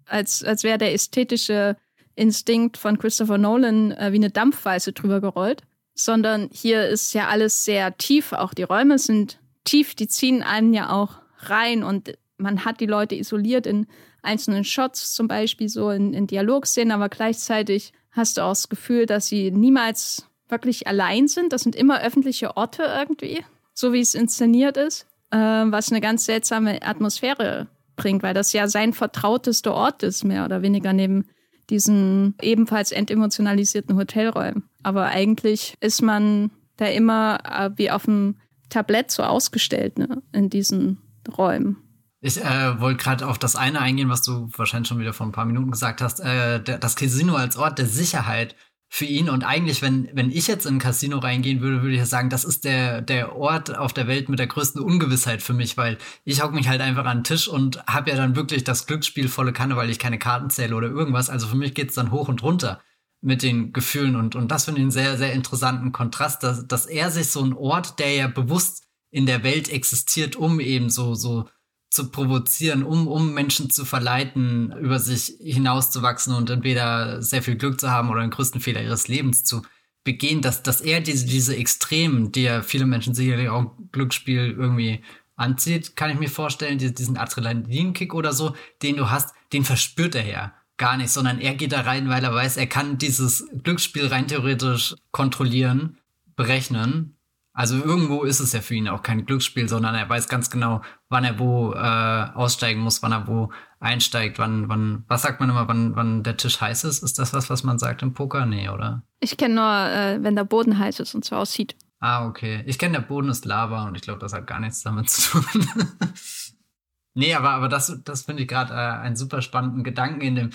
als, als wäre der ästhetische Instinkt von Christopher Nolan äh, wie eine Dampfwalze drüber gerollt, sondern hier ist ja alles sehr tief. Auch die Räume sind tief, die ziehen einen ja auch rein und man hat die Leute isoliert in einzelnen Shots, zum Beispiel so in, in Dialogszenen, aber gleichzeitig hast du auch das Gefühl, dass sie niemals wirklich allein sind. Das sind immer öffentliche Orte irgendwie, so wie es inszeniert ist, äh, was eine ganz seltsame Atmosphäre bringt, weil das ja sein vertrautester Ort ist, mehr oder weniger neben diesen ebenfalls entemotionalisierten Hotelräumen. Aber eigentlich ist man da immer äh, wie auf dem Tablett so ausgestellt ne, in diesen Räumen. Ich äh, wollte gerade auf das eine eingehen, was du wahrscheinlich schon wieder vor ein paar Minuten gesagt hast. Äh, der, das Casino als Ort der Sicherheit für ihn. Und eigentlich, wenn, wenn ich jetzt in ein Casino reingehen würde, würde ich sagen, das ist der, der Ort auf der Welt mit der größten Ungewissheit für mich, weil ich hocke mich halt einfach an den Tisch und habe ja dann wirklich das Glücksspiel volle Kanne, weil ich keine Karten zähle oder irgendwas. Also für mich geht's dann hoch und runter mit den Gefühlen. Und, und das finde ich einen sehr, sehr interessanten Kontrast, dass, dass er sich so ein Ort, der ja bewusst in der Welt existiert, um eben so, so zu provozieren, um, um Menschen zu verleiten, über sich hinauszuwachsen und entweder sehr viel Glück zu haben oder den größten Fehler ihres Lebens zu begehen, dass, dass er diese, diese Extremen, die ja viele Menschen sicherlich auch Glücksspiel irgendwie anzieht, kann ich mir vorstellen, diesen Adrenalinkick oder so, den du hast, den verspürt er ja gar nicht, sondern er geht da rein, weil er weiß, er kann dieses Glücksspiel rein theoretisch kontrollieren, berechnen. Also irgendwo ist es ja für ihn auch kein Glücksspiel, sondern er weiß ganz genau, wann er wo äh, aussteigen muss, wann er wo einsteigt, wann, wann, was sagt man immer, wann, wann der Tisch heiß ist? Ist das was, was man sagt im Poker? Nee, oder? Ich kenne nur, äh, wenn der Boden heiß ist und so aussieht. Ah, okay. Ich kenne, der Boden ist Lava und ich glaube, das hat gar nichts damit zu tun. nee, aber, aber das, das finde ich gerade äh, einen super spannenden Gedanken in dem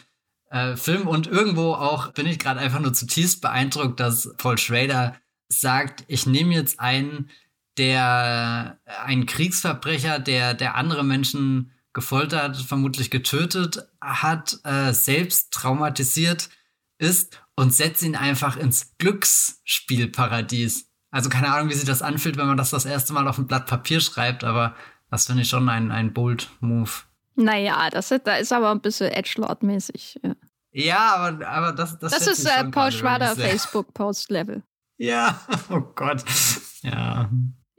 äh, Film und irgendwo auch bin ich gerade einfach nur zutiefst beeindruckt, dass Paul Schrader sagt, ich nehme jetzt einen, der ein Kriegsverbrecher, der, der andere Menschen gefoltert, vermutlich getötet hat, äh, selbst traumatisiert ist und setze ihn einfach ins Glücksspielparadies. Also keine Ahnung, wie sich das anfühlt, wenn man das das erste Mal auf ein Blatt Papier schreibt, aber das finde ich schon ein, ein bold Move. Naja, das ist, da ist aber ein bisschen Edgelord-mäßig. Ja. ja, aber, aber das, das, das ist äh, Paul Schwader Facebook-Post-Level. Ja, oh Gott. Ja.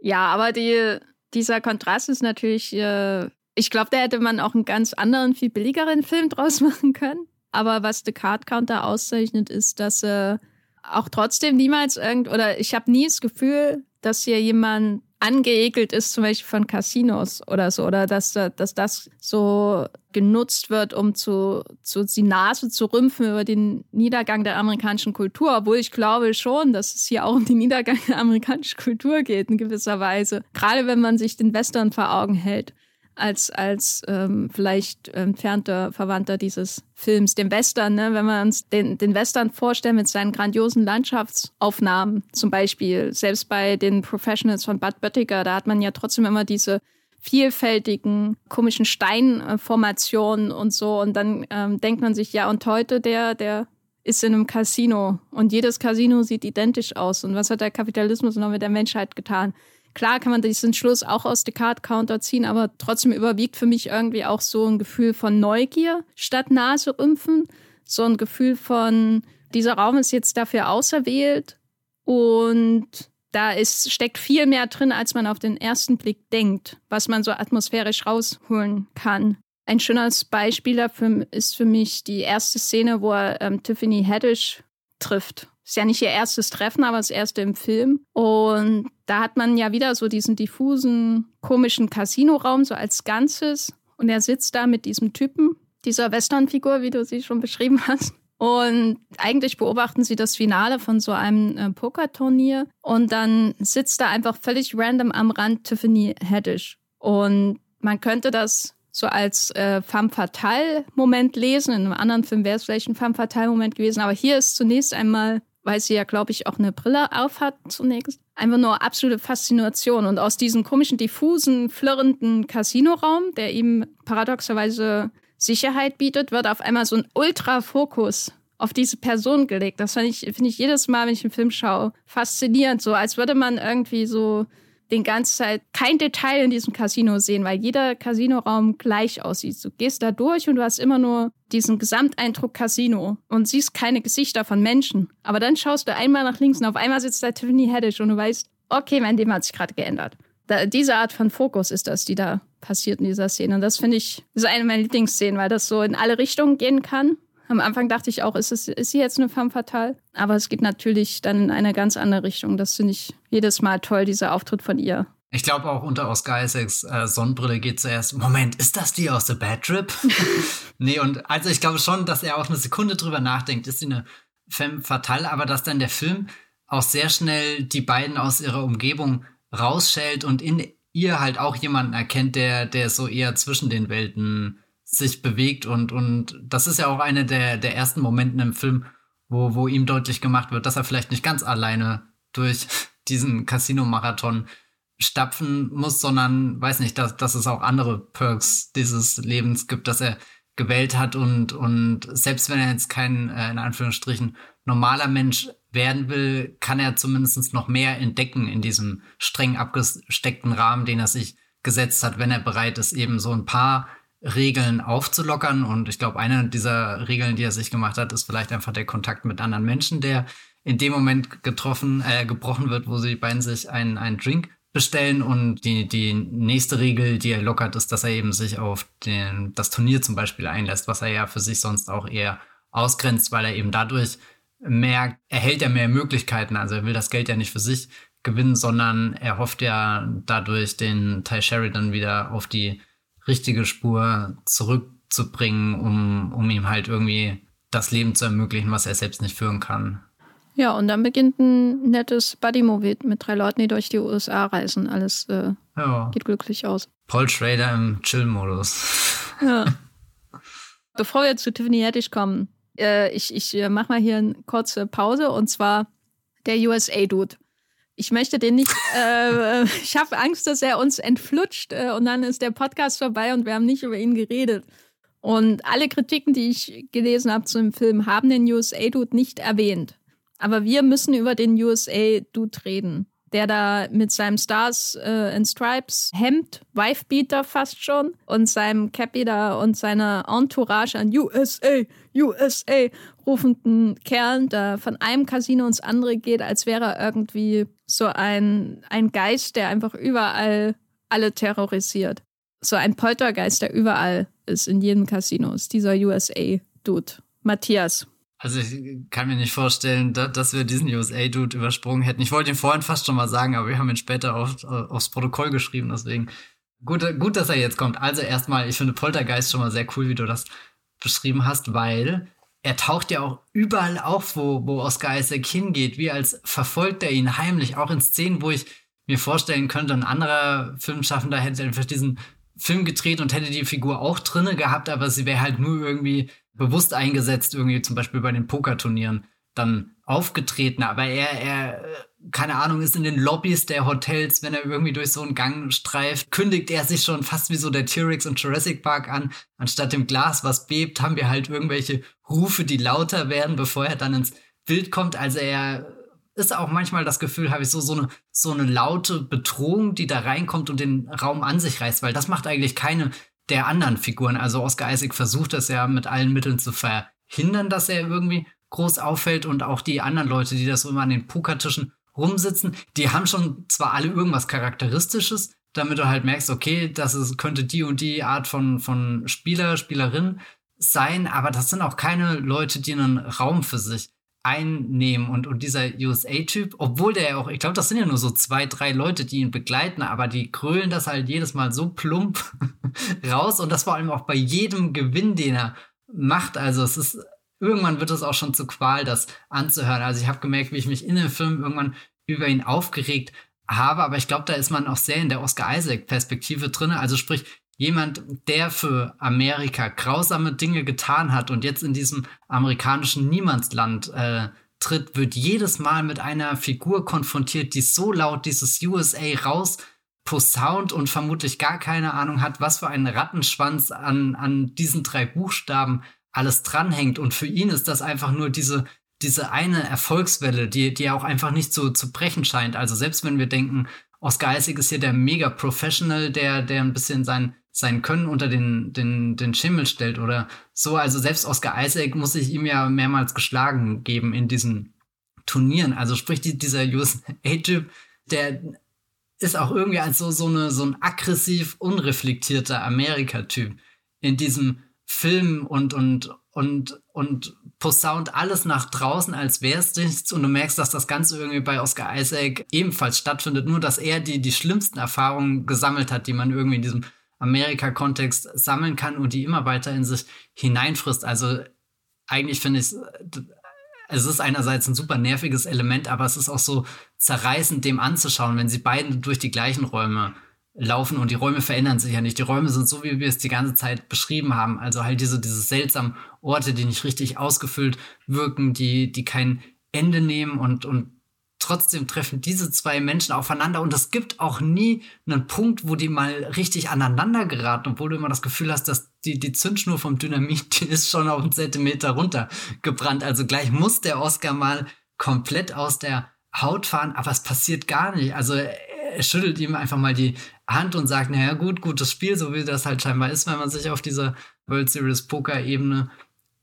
Ja, aber die, dieser Kontrast ist natürlich, äh, ich glaube, da hätte man auch einen ganz anderen, viel billigeren Film draus machen können. Aber was The Card Counter auszeichnet, ist, dass äh, auch trotzdem niemals irgend, oder ich habe nie das Gefühl, dass hier jemand angeekelt ist, zum Beispiel von Casinos oder so, oder dass, dass das so genutzt wird, um zu, zu die Nase zu rümpfen über den Niedergang der amerikanischen Kultur, obwohl ich glaube schon, dass es hier auch um den Niedergang der amerikanischen Kultur geht in gewisser Weise. Gerade wenn man sich den Western vor Augen hält als, als ähm, vielleicht entfernter Verwandter dieses Films, dem Western, ne? wenn wir uns den, den Western vorstellen mit seinen grandiosen Landschaftsaufnahmen, zum Beispiel, selbst bei den Professionals von Bud Böttiger, da hat man ja trotzdem immer diese vielfältigen, komischen Steinformationen und so. Und dann ähm, denkt man sich, ja, und heute der, der ist in einem Casino und jedes Casino sieht identisch aus. Und was hat der Kapitalismus noch mit der Menschheit getan? Klar kann man diesen Schluss auch aus Descartes Counter ziehen, aber trotzdem überwiegt für mich irgendwie auch so ein Gefühl von Neugier statt Naserümpfen. So ein Gefühl von, dieser Raum ist jetzt dafür auserwählt und da ist, steckt viel mehr drin, als man auf den ersten Blick denkt, was man so atmosphärisch rausholen kann. Ein schönes Beispiel dafür ist für mich die erste Szene, wo er ähm, Tiffany Haddish trifft ist ja nicht ihr erstes Treffen, aber das erste im Film. Und da hat man ja wieder so diesen diffusen, komischen Casinoraum so als Ganzes. Und er sitzt da mit diesem Typen, dieser Westernfigur, wie du sie schon beschrieben hast. Und eigentlich beobachten sie das Finale von so einem äh, Pokerturnier. Und dann sitzt da einfach völlig random am Rand Tiffany Haddish. Und man könnte das so als äh, femme fatale Moment lesen. In einem anderen Film wäre es vielleicht ein femme fatale Moment gewesen. Aber hier ist zunächst einmal weil sie ja, glaube ich, auch eine Brille aufhat zunächst. Einfach nur absolute Faszination. Und aus diesem komischen, diffusen, flirrenden Casinoraum, der ihm paradoxerweise Sicherheit bietet, wird auf einmal so ein Ultrafokus auf diese Person gelegt. Das finde ich, finde ich jedes Mal, wenn ich einen Film schaue, faszinierend. So als würde man irgendwie so den ganzen Zeit kein Detail in diesem Casino sehen, weil jeder Casinoraum gleich aussieht. Du gehst da durch und du hast immer nur diesen Gesamteindruck Casino und siehst keine Gesichter von Menschen. Aber dann schaust du einmal nach links und auf einmal sitzt da Tiffany Haddish und du weißt, okay, mein Leben hat sich gerade geändert. Da, diese Art von Fokus ist das, die da passiert in dieser Szene. Und das finde ich, ist eine meiner Lieblingsszenen, weil das so in alle Richtungen gehen kann. Am Anfang dachte ich auch, ist, es, ist sie jetzt eine femme fatale? Aber es geht natürlich dann in eine ganz andere Richtung. Das finde ich jedes Mal toll, dieser Auftritt von ihr. Ich glaube auch unter Oscar Isaacs äh, Sonnenbrille geht zuerst, Moment, ist das die aus The Bad Trip? nee, und also ich glaube schon, dass er auch eine Sekunde drüber nachdenkt, ist sie eine femme fatale, aber dass dann der Film auch sehr schnell die beiden aus ihrer Umgebung rausschält und in ihr halt auch jemanden erkennt, der, der so eher zwischen den Welten sich bewegt und, und das ist ja auch eine der, der ersten Momenten im Film, wo, wo ihm deutlich gemacht wird, dass er vielleicht nicht ganz alleine durch diesen Casino-Marathon stapfen muss, sondern weiß nicht, dass, dass es auch andere Perks dieses Lebens gibt, dass er gewählt hat und, und selbst wenn er jetzt kein, äh, in Anführungsstrichen, normaler Mensch werden will, kann er zumindest noch mehr entdecken in diesem streng abgesteckten Rahmen, den er sich gesetzt hat, wenn er bereit ist, eben so ein paar Regeln aufzulockern. Und ich glaube, eine dieser Regeln, die er sich gemacht hat, ist vielleicht einfach der Kontakt mit anderen Menschen, der in dem Moment getroffen, äh, gebrochen wird, wo sie beiden sich einen, einen Drink bestellen. Und die, die nächste Regel, die er lockert, ist, dass er eben sich auf den, das Turnier zum Beispiel einlässt, was er ja für sich sonst auch eher ausgrenzt, weil er eben dadurch merkt, er hält ja mehr Möglichkeiten. Also er will das Geld ja nicht für sich gewinnen, sondern er hofft ja dadurch den Ty Sheridan wieder auf die richtige Spur zurückzubringen, um, um ihm halt irgendwie das Leben zu ermöglichen, was er selbst nicht führen kann. Ja, und dann beginnt ein nettes Buddy-Movie mit drei Leuten, die durch die USA reisen. Alles äh, ja. geht glücklich aus. Paul Schrader im Chill-Modus. Ja. Bevor wir zu Tiffany Haddish kommen, äh, ich, ich äh, mache mal hier eine kurze Pause und zwar der USA-Dude ich möchte den nicht, äh, ich habe Angst, dass er uns entflutscht äh, und dann ist der Podcast vorbei und wir haben nicht über ihn geredet. Und alle Kritiken, die ich gelesen habe zu dem Film, haben den USA-Dude nicht erwähnt. Aber wir müssen über den USA-Dude reden der da mit seinem Stars äh, in Stripes Hemd, Wifebeater fast schon, und seinem Cappy da und seiner Entourage an USA, USA rufenden Kerlen da von einem Casino ins andere geht, als wäre er irgendwie so ein, ein Geist, der einfach überall alle terrorisiert. So ein Poltergeist, der überall ist, in jedem Casino, ist dieser USA-Dude. Matthias. Also ich kann mir nicht vorstellen, dass wir diesen USA-Dude übersprungen hätten. Ich wollte ihn vorhin fast schon mal sagen, aber wir haben ihn später auf, aufs Protokoll geschrieben, deswegen gut, gut, dass er jetzt kommt. Also erstmal, ich finde Poltergeist schon mal sehr cool, wie du das beschrieben hast, weil er taucht ja auch überall auf, wo, wo Oscar Isaac hingeht, wie als verfolgt er ihn heimlich, auch in Szenen, wo ich mir vorstellen könnte, ein anderer Filmschaffender hätte einfach diesen Film gedreht und hätte die Figur auch drinne gehabt, aber sie wäre halt nur irgendwie bewusst eingesetzt, irgendwie zum Beispiel bei den Pokerturnieren dann aufgetreten. Aber er, er, keine Ahnung, ist in den Lobbys der Hotels, wenn er irgendwie durch so einen Gang streift, kündigt er sich schon fast wie so der T-Rex und Jurassic Park an. Anstatt dem Glas, was bebt, haben wir halt irgendwelche Rufe, die lauter werden, bevor er dann ins Bild kommt. Also er ist auch manchmal das Gefühl, habe ich so, so eine, so eine laute Bedrohung, die da reinkommt und den Raum an sich reißt, weil das macht eigentlich keine der anderen Figuren. Also Oscar Isaac versucht das ja mit allen Mitteln zu verhindern, dass er irgendwie groß auffällt und auch die anderen Leute, die das so immer an den Pokertischen rumsitzen, die haben schon zwar alle irgendwas Charakteristisches, damit du halt merkst, okay, das ist, könnte die und die Art von, von Spieler, Spielerin sein, aber das sind auch keine Leute, die einen Raum für sich einnehmen. Und, und dieser USA-Typ, obwohl der ja auch, ich glaube, das sind ja nur so zwei, drei Leute, die ihn begleiten, aber die krölen das halt jedes Mal so plump raus und das vor allem auch bei jedem Gewinn, den er macht. Also es ist, irgendwann wird es auch schon zu Qual, das anzuhören. Also ich habe gemerkt, wie ich mich in dem Film irgendwann über ihn aufgeregt habe, aber ich glaube, da ist man auch sehr in der Oscar Isaac-Perspektive drin. Also sprich, jemand, der für Amerika grausame Dinge getan hat und jetzt in diesem amerikanischen Niemandsland äh, tritt, wird jedes Mal mit einer Figur konfrontiert, die so laut dieses USA raus posaunt und vermutlich gar keine Ahnung hat, was für ein Rattenschwanz an, an diesen drei Buchstaben alles dranhängt. Und für ihn ist das einfach nur diese, diese eine Erfolgswelle, die, die auch einfach nicht so zu brechen scheint. Also selbst wenn wir denken, Oscar Isaac ist hier der mega Professional, der, der ein bisschen sein sein Können unter den, den, den Schimmel stellt oder so. Also selbst Oscar Isaac muss sich ihm ja mehrmals geschlagen geben in diesen Turnieren. Also sprich, die, dieser USA-Typ, der ist auch irgendwie als so, so, eine, so ein aggressiv unreflektierter Amerika-Typ in diesem Film und, und, und, und posaunt alles nach draußen, als wäre nichts. Und du merkst, dass das Ganze irgendwie bei Oscar Isaac ebenfalls stattfindet. Nur, dass er die, die schlimmsten Erfahrungen gesammelt hat, die man irgendwie in diesem Amerika-Kontext sammeln kann und die immer weiter in sich hineinfrisst. Also eigentlich finde ich es ist einerseits ein super nerviges Element, aber es ist auch so zerreißend, dem anzuschauen, wenn sie beiden durch die gleichen Räume laufen und die Räume verändern sich ja nicht. Die Räume sind so, wie wir es die ganze Zeit beschrieben haben. Also halt diese, diese seltsamen Orte, die nicht richtig ausgefüllt wirken, die, die kein Ende nehmen und, und trotzdem treffen diese zwei Menschen aufeinander und es gibt auch nie einen Punkt, wo die mal richtig aneinander geraten, obwohl du immer das Gefühl hast, dass die, die Zündschnur vom Dynamit, die ist schon auf einen Zentimeter runtergebrannt. Also gleich muss der Oscar mal komplett aus der Haut fahren, aber es passiert gar nicht. Also schüttelt ihm einfach mal die Hand und sagt, naja, gut, gutes Spiel, so wie das halt scheinbar ist, wenn man sich auf dieser World Series Poker Ebene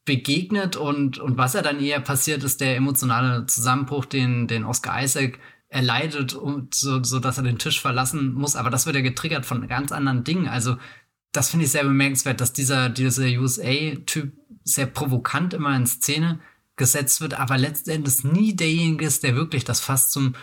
begegnet und, und was er dann eher passiert, ist der emotionale Zusammenbruch, den, den Oscar Isaac erleidet, und so, so dass er den Tisch verlassen muss. Aber das wird ja getriggert von ganz anderen Dingen. Also, das finde ich sehr bemerkenswert, dass dieser, dieser USA-Typ sehr provokant immer in Szene gesetzt wird, aber letztendlich nie derjenige ist, der wirklich das Fass zum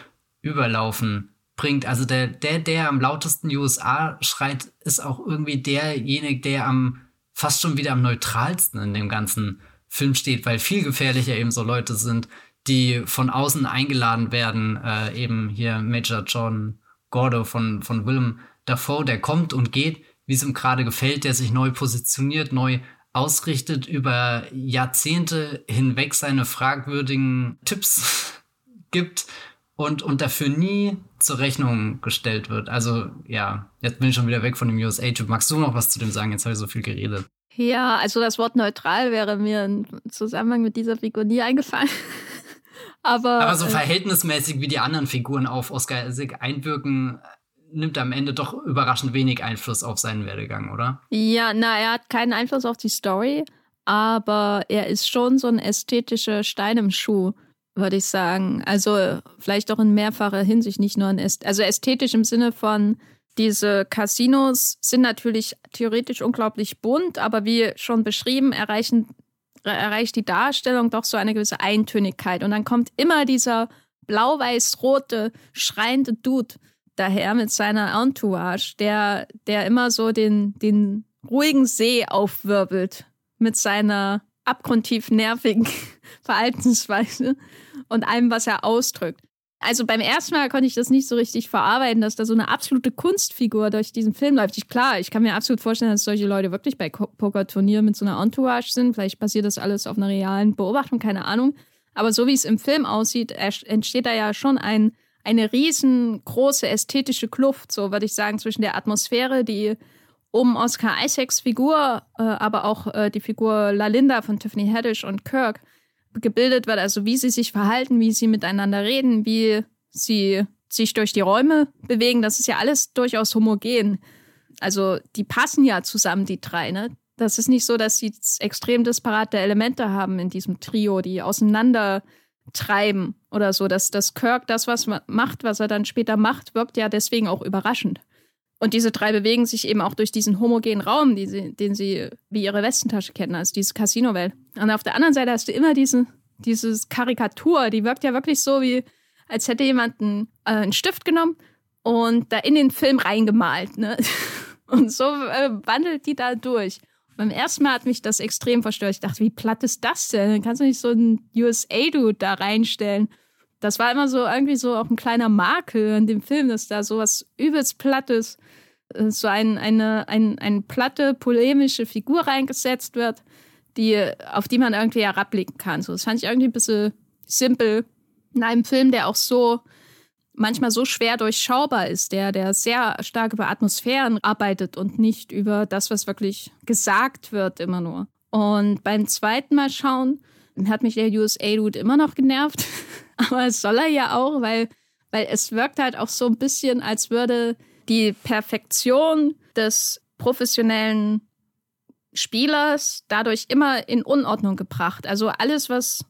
Überlaufen bringt. Also der, der, der am lautesten USA schreit, ist auch irgendwie derjenige, der am fast schon wieder am neutralsten in dem ganzen Film steht, weil viel gefährlicher eben so Leute sind, die von außen eingeladen werden. Äh, eben hier Major John Gordo von, von Willem Dafoe, der kommt und geht, wie es ihm gerade gefällt, der sich neu positioniert, neu ausrichtet, über Jahrzehnte hinweg seine fragwürdigen Tipps gibt und, und dafür nie zur Rechnung gestellt wird. Also ja, jetzt bin ich schon wieder weg von dem USA-Typ. Magst du noch was zu dem sagen? Jetzt habe ich so viel geredet. Ja, also das Wort neutral wäre mir im Zusammenhang mit dieser Figur nie eingefallen. Aber, Aber so äh, verhältnismäßig wie die anderen Figuren auf Oscar Isaac einwirken, nimmt er am Ende doch überraschend wenig Einfluss auf seinen Werdegang, oder? Ja, na, er hat keinen Einfluss auf die Story, aber er ist schon so ein ästhetischer Stein im Schuh würde ich sagen. Also vielleicht auch in mehrfacher Hinsicht, nicht nur in Äst also ästhetisch im Sinne von, Diese Casinos sind natürlich theoretisch unglaublich bunt, aber wie schon beschrieben, erreichen, erreicht die Darstellung doch so eine gewisse Eintönigkeit. Und dann kommt immer dieser blau-weiß-rote, schreiende Dude daher mit seiner Entourage, der, der immer so den, den ruhigen See aufwirbelt mit seiner abgrundtief nervigen Verhaltensweise und allem, was er ausdrückt. Also beim ersten Mal konnte ich das nicht so richtig verarbeiten, dass da so eine absolute Kunstfigur durch diesen Film läuft. Ich, klar, ich kann mir absolut vorstellen, dass solche Leute wirklich bei Pokerturnieren mit so einer Entourage sind. Vielleicht passiert das alles auf einer realen Beobachtung, keine Ahnung. Aber so wie es im Film aussieht, entsteht da ja schon ein, eine riesengroße ästhetische Kluft, so würde ich sagen, zwischen der Atmosphäre, die um Oscar Isaacs Figur, äh, aber auch äh, die Figur Lalinda von Tiffany Haddish und Kirk gebildet wird, also wie sie sich verhalten, wie sie miteinander reden, wie sie sich durch die Räume bewegen, das ist ja alles durchaus homogen. Also die passen ja zusammen, die drei, ne? Das ist nicht so, dass sie extrem disparate Elemente haben in diesem Trio, die auseinander treiben oder so. Dass, dass Kirk das, was macht, was er dann später macht, wirkt ja deswegen auch überraschend. Und diese drei bewegen sich eben auch durch diesen homogenen Raum, die sie, den sie wie ihre Westentasche kennen, also diese Casino-Welt. Und auf der anderen Seite hast du immer diese, dieses Karikatur, die wirkt ja wirklich so, wie als hätte jemand einen, äh, einen Stift genommen und da in den Film reingemalt. Ne? Und so äh, wandelt die da durch. beim ersten Mal hat mich das extrem verstört. Ich dachte, wie platt ist das denn? Dann kannst du nicht so einen USA-Dude da reinstellen. Das war immer so irgendwie so auch ein kleiner Makel in dem Film, dass da sowas übelst Plattes, so ein, eine, ein, eine platte, polemische Figur reingesetzt wird, die, auf die man irgendwie herabblicken kann. So, das fand ich irgendwie ein bisschen simpel in einem Film, der auch so manchmal so schwer durchschaubar ist, der, der sehr stark über Atmosphären arbeitet und nicht über das, was wirklich gesagt wird, immer nur. Und beim zweiten Mal schauen hat mich der USA-Dude immer noch genervt. Aber soll er ja auch, weil, weil es wirkt halt auch so ein bisschen, als würde die Perfektion des professionellen Spielers dadurch immer in Unordnung gebracht. Also alles, was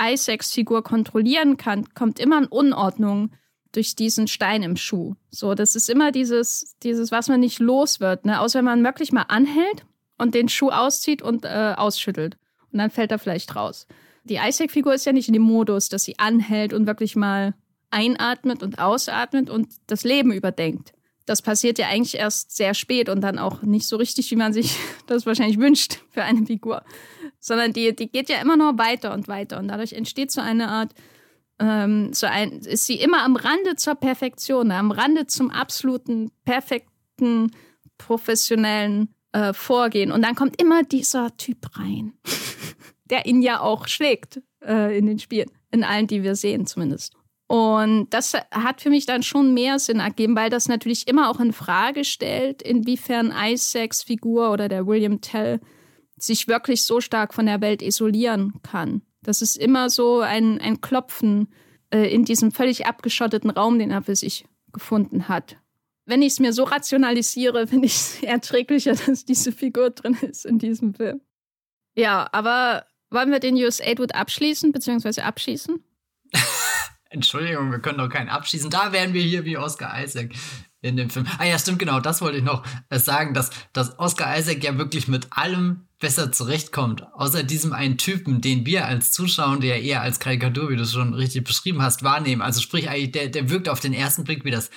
Isaacs Figur kontrollieren kann, kommt immer in Unordnung durch diesen Stein im Schuh. So, das ist immer dieses, dieses, was man nicht los wird, ne? Außer wenn man wirklich mal anhält und den Schuh auszieht und äh, ausschüttelt. Und dann fällt er vielleicht raus. Die Isaac-Figur ist ja nicht in dem Modus, dass sie anhält und wirklich mal einatmet und ausatmet und das Leben überdenkt. Das passiert ja eigentlich erst sehr spät und dann auch nicht so richtig, wie man sich das wahrscheinlich wünscht für eine Figur. Sondern die, die geht ja immer nur weiter und weiter und dadurch entsteht so eine Art, ähm, so ein, ist sie immer am Rande zur Perfektion, am Rande zum absoluten, perfekten, professionellen äh, Vorgehen. Und dann kommt immer dieser Typ rein. der ihn ja auch schlägt äh, in den Spielen. In allen, die wir sehen zumindest. Und das hat für mich dann schon mehr Sinn ergeben, weil das natürlich immer auch in Frage stellt, inwiefern Isaacs Figur oder der William Tell sich wirklich so stark von der Welt isolieren kann. Das ist immer so ein, ein Klopfen äh, in diesem völlig abgeschotteten Raum, den er für sich gefunden hat. Wenn ich es mir so rationalisiere, finde ich es erträglicher, dass diese Figur drin ist in diesem Film. Ja, aber wollen wir den USA-Dude abschließen, beziehungsweise abschießen? Entschuldigung, wir können doch keinen abschließen. Da wären wir hier wie Oscar Isaac in dem Film. Ah ja, stimmt, genau, das wollte ich noch äh, sagen, dass, dass Oscar Isaac ja wirklich mit allem besser zurechtkommt. Außer diesem einen Typen, den wir als Zuschauer, der ja eher als Karikatur, wie du es schon richtig beschrieben hast, wahrnehmen. Also sprich, der, der wirkt auf den ersten Blick wie das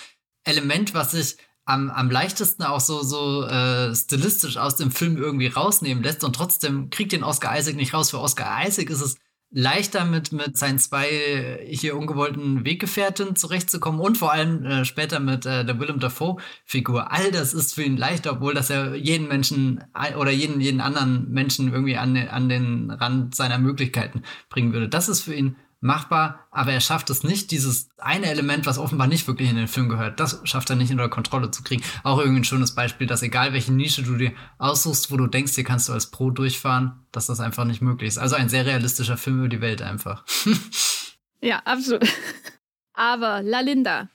Element, was sich am, am leichtesten auch so, so äh, stilistisch aus dem Film irgendwie rausnehmen lässt und trotzdem kriegt den Oscar Isaac nicht raus. Für Oscar Isaac ist es leichter mit, mit seinen zwei hier ungewollten Weggefährten zurechtzukommen und vor allem äh, später mit äh, der Willem Dafoe-Figur. All das ist für ihn leichter, obwohl das ja jeden Menschen oder jeden, jeden anderen Menschen irgendwie an, an den Rand seiner Möglichkeiten bringen würde. Das ist für ihn machbar, aber er schafft es nicht, dieses eine Element, was offenbar nicht wirklich in den Film gehört, das schafft er nicht unter Kontrolle zu kriegen. Auch irgendwie ein schönes Beispiel, dass egal welche Nische du dir aussuchst, wo du denkst, hier kannst du als Pro durchfahren, dass das einfach nicht möglich ist. Also ein sehr realistischer Film über die Welt einfach. ja, absolut. Aber La Linda.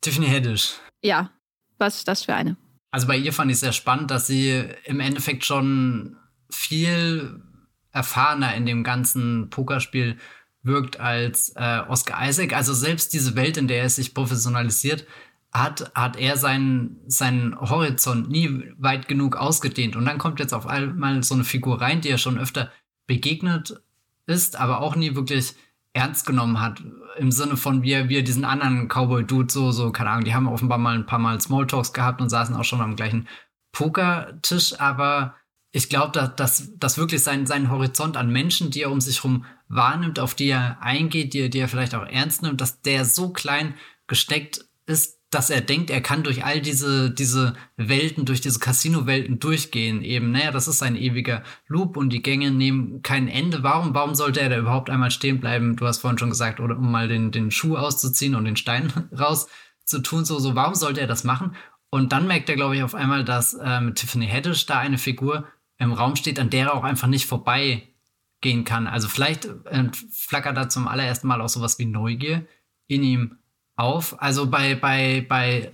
Tiffany Haddish. Ja, was ist das für eine? Also bei ihr fand ich sehr spannend, dass sie im Endeffekt schon viel erfahrener in dem ganzen Pokerspiel wirkt als äh, Oscar Isaac. Also selbst diese Welt, in der er sich professionalisiert, hat, hat er seinen, seinen Horizont nie weit genug ausgedehnt. Und dann kommt jetzt auf einmal so eine Figur rein, die er schon öfter begegnet ist, aber auch nie wirklich ernst genommen hat. Im Sinne von, wie er, wie er diesen anderen Cowboy-Dude so, so, keine Ahnung, die haben offenbar mal ein paar Mal Smalltalks gehabt und saßen auch schon am gleichen Pokertisch, aber ich glaube, dass, dass, dass wirklich sein, sein Horizont an Menschen, die er um sich herum wahrnimmt, auf die er eingeht, die, die er vielleicht auch ernst nimmt, dass der so klein gesteckt ist, dass er denkt, er kann durch all diese, diese Welten, durch diese Casino-Welten durchgehen. Eben, naja, das ist ein ewiger Loop und die Gänge nehmen kein Ende. Warum, warum sollte er da überhaupt einmal stehen bleiben? Du hast vorhin schon gesagt, oder um mal den, den Schuh auszuziehen und den Stein rauszutun, so, so, warum sollte er das machen? Und dann merkt er, glaube ich, auf einmal, dass äh, mit Tiffany Haddish da eine Figur im Raum steht, an der er auch einfach nicht vorbeigehen kann. Also vielleicht äh, flackert da zum allerersten Mal auch sowas wie Neugier in ihm auf. Also bei, bei, bei,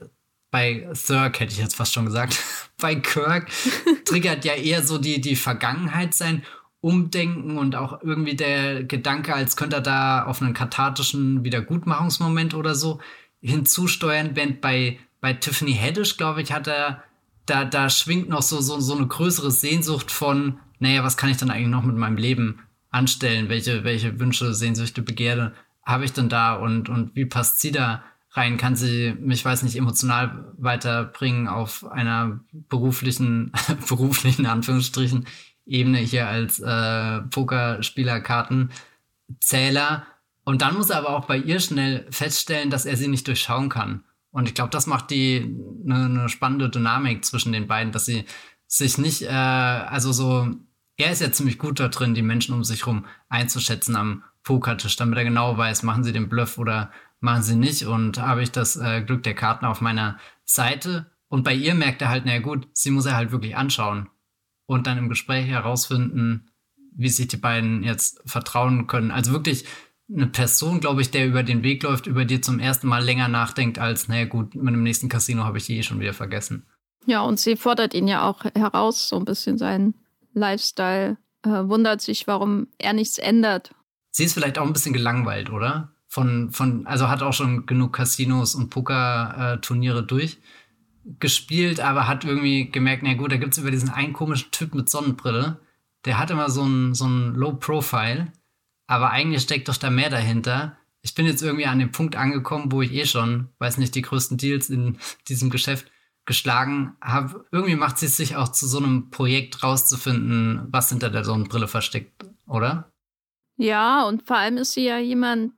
bei Thurk hätte ich jetzt fast schon gesagt. bei Kirk triggert ja eher so die, die Vergangenheit sein Umdenken und auch irgendwie der Gedanke, als könnte er da auf einen kathartischen Wiedergutmachungsmoment oder so hinzusteuern, während bei, bei Tiffany Haddish, glaube ich, hat er, da, da schwingt noch so, so, so eine größere Sehnsucht von, naja, was kann ich dann eigentlich noch mit meinem Leben anstellen? Welche, welche Wünsche, Sehnsüchte, Begehre habe ich denn da und, und wie passt sie da rein? Kann sie mich, weiß nicht, emotional weiterbringen auf einer beruflichen, beruflichen Anführungsstrichen Ebene hier als äh, Pokerspielerkartenzähler? Und dann muss er aber auch bei ihr schnell feststellen, dass er sie nicht durchschauen kann. Und ich glaube, das macht die eine ne spannende Dynamik zwischen den beiden, dass sie sich nicht, äh, also so, er ist ja ziemlich gut da drin, die Menschen um sich herum einzuschätzen am Pokertisch, damit er genau weiß, machen sie den Bluff oder machen sie nicht. Und habe ich das äh, Glück der Karten auf meiner Seite. Und bei ihr merkt er halt, naja gut, sie muss er halt wirklich anschauen. Und dann im Gespräch herausfinden, wie sich die beiden jetzt vertrauen können. Also wirklich eine Person, glaube ich, der über den Weg läuft, über die zum ersten Mal länger nachdenkt, als, naja gut, mit dem nächsten Casino habe ich die eh schon wieder vergessen. Ja, und sie fordert ihn ja auch heraus, so ein bisschen seinen Lifestyle, äh, wundert sich, warum er nichts ändert Sie ist vielleicht auch ein bisschen gelangweilt, oder? Von, von, also hat auch schon genug Casinos und Poker-Turniere durchgespielt, aber hat irgendwie gemerkt, na gut, da gibt es über diesen einen komischen Typ mit Sonnenbrille, der hat immer so ein, so ein Low-Profile, aber eigentlich steckt doch da mehr dahinter. Ich bin jetzt irgendwie an dem Punkt angekommen, wo ich eh schon, weiß nicht, die größten Deals in diesem Geschäft geschlagen habe. Irgendwie macht sie es sich auch zu so einem Projekt rauszufinden, was hinter der Sonnenbrille versteckt, oder? Ja, und vor allem ist sie ja jemand,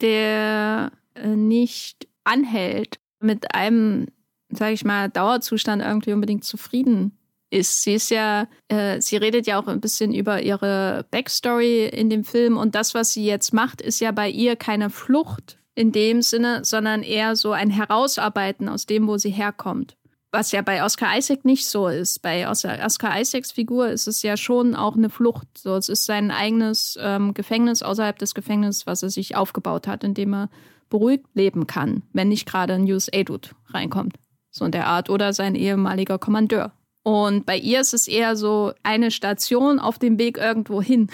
der äh, nicht anhält, mit einem, sage ich mal, Dauerzustand irgendwie unbedingt zufrieden ist. Sie ist ja, äh, sie redet ja auch ein bisschen über ihre Backstory in dem Film und das, was sie jetzt macht, ist ja bei ihr keine Flucht in dem Sinne, sondern eher so ein Herausarbeiten aus dem, wo sie herkommt was ja bei Oscar Isaac nicht so ist. Bei Oscar Isaacs Figur ist es ja schon auch eine Flucht. So, es ist sein eigenes ähm, Gefängnis außerhalb des Gefängnisses, was er sich aufgebaut hat, in dem er beruhigt leben kann, wenn nicht gerade ein USA-Dude reinkommt. So in der Art. Oder sein ehemaliger Kommandeur. Und bei ihr ist es eher so eine Station auf dem Weg irgendwo hin.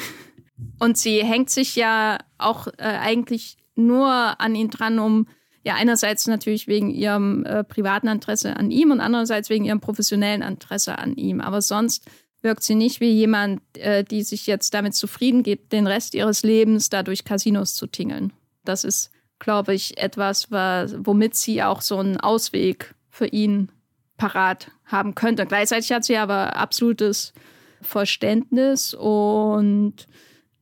Und sie hängt sich ja auch äh, eigentlich nur an ihn dran, um ja, einerseits natürlich wegen ihrem äh, privaten Interesse an ihm und andererseits wegen ihrem professionellen Interesse an ihm. Aber sonst wirkt sie nicht wie jemand, äh, die sich jetzt damit zufrieden gibt, den Rest ihres Lebens da durch Casinos zu tingeln. Das ist, glaube ich, etwas, womit sie auch so einen Ausweg für ihn parat haben könnte. Gleichzeitig hat sie aber absolutes Verständnis und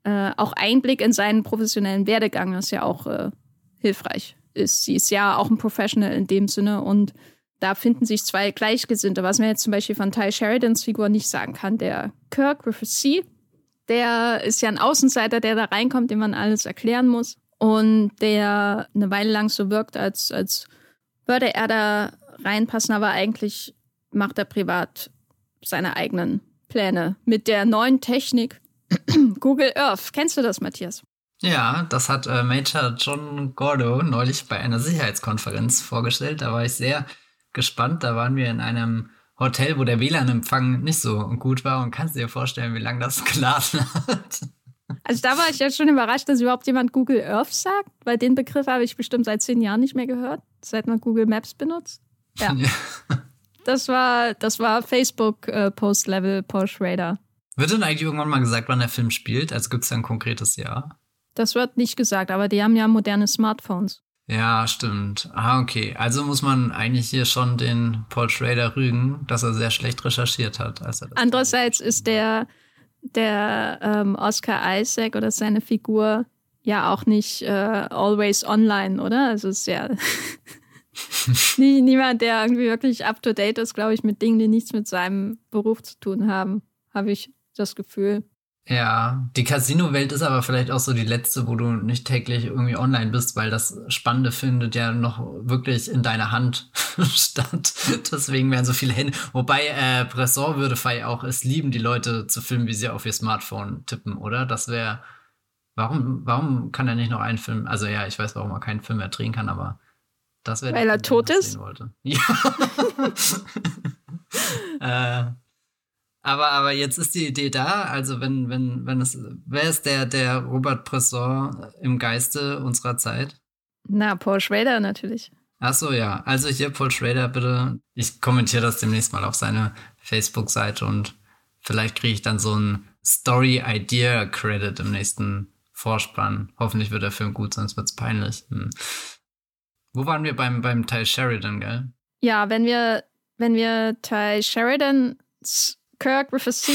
äh, auch Einblick in seinen professionellen Werdegang ist ja auch äh, hilfreich ist. Sie ist ja auch ein Professional in dem Sinne und da finden sich zwei Gleichgesinnte, was man jetzt zum Beispiel von Ty Sheridans Figur nicht sagen kann. Der Kirk Griffith C., der ist ja ein Außenseiter, der da reinkommt, dem man alles erklären muss und der eine Weile lang so wirkt, als, als würde er da reinpassen, aber eigentlich macht er privat seine eigenen Pläne mit der neuen Technik Google Earth. Kennst du das, Matthias? Ja, das hat äh, Major John Gordo neulich bei einer Sicherheitskonferenz vorgestellt. Da war ich sehr gespannt. Da waren wir in einem Hotel, wo der WLAN-Empfang nicht so gut war und kannst dir vorstellen, wie lange das geladen hat. Also da war ich ja schon überrascht, dass überhaupt jemand Google Earth sagt, weil den Begriff habe ich bestimmt seit zehn Jahren nicht mehr gehört. seit man Google Maps benutzt. Ja. das war, das war Facebook-Post-Level äh, Porsche Raider. Wird denn eigentlich irgendwann mal gesagt, wann der Film spielt? Also gibt es da ein konkretes Jahr? Das wird nicht gesagt, aber die haben ja moderne Smartphones. Ja, stimmt. Ah, okay. Also muss man eigentlich hier schon den Paul Schrader rügen, dass er sehr schlecht recherchiert hat. Er Andererseits ist der, der ähm, Oscar Isaac oder seine Figur ja auch nicht äh, always online, oder? Also ist ja nie, niemand, der irgendwie wirklich up to date ist, glaube ich, mit Dingen, die nichts mit seinem Beruf zu tun haben, habe ich das Gefühl. Ja, die Casino-Welt ist aber vielleicht auch so die letzte, wo du nicht täglich irgendwie online bist, weil das Spannende findet ja noch wirklich in deiner Hand statt. Deswegen werden so viele Hände. Wobei äh, Bresson würde Fei auch es lieben, die Leute zu filmen, wie sie auf ihr Smartphone tippen, oder? Das wäre. Warum, warum kann er nicht noch einen Film? Also ja, ich weiß, warum er keinen Film mehr drehen kann, aber das wäre. Weil er tot ist? Ja. äh, aber, aber jetzt ist die Idee da, also wenn, wenn, wenn es, wer ist der, der Robert Bresson im Geiste unserer Zeit? Na, Paul Schrader natürlich. Ach so, ja. Also hier Paul Schrader, bitte. Ich kommentiere das demnächst mal auf seine Facebook-Seite und vielleicht kriege ich dann so ein Story-Idea-Credit im nächsten Vorspann. Hoffentlich wird der Film gut, sonst wird es peinlich. Hm. Wo waren wir beim, beim Ty Sheridan, gell? Ja, wenn wir, wenn wir Ty Sheridan Kirk a C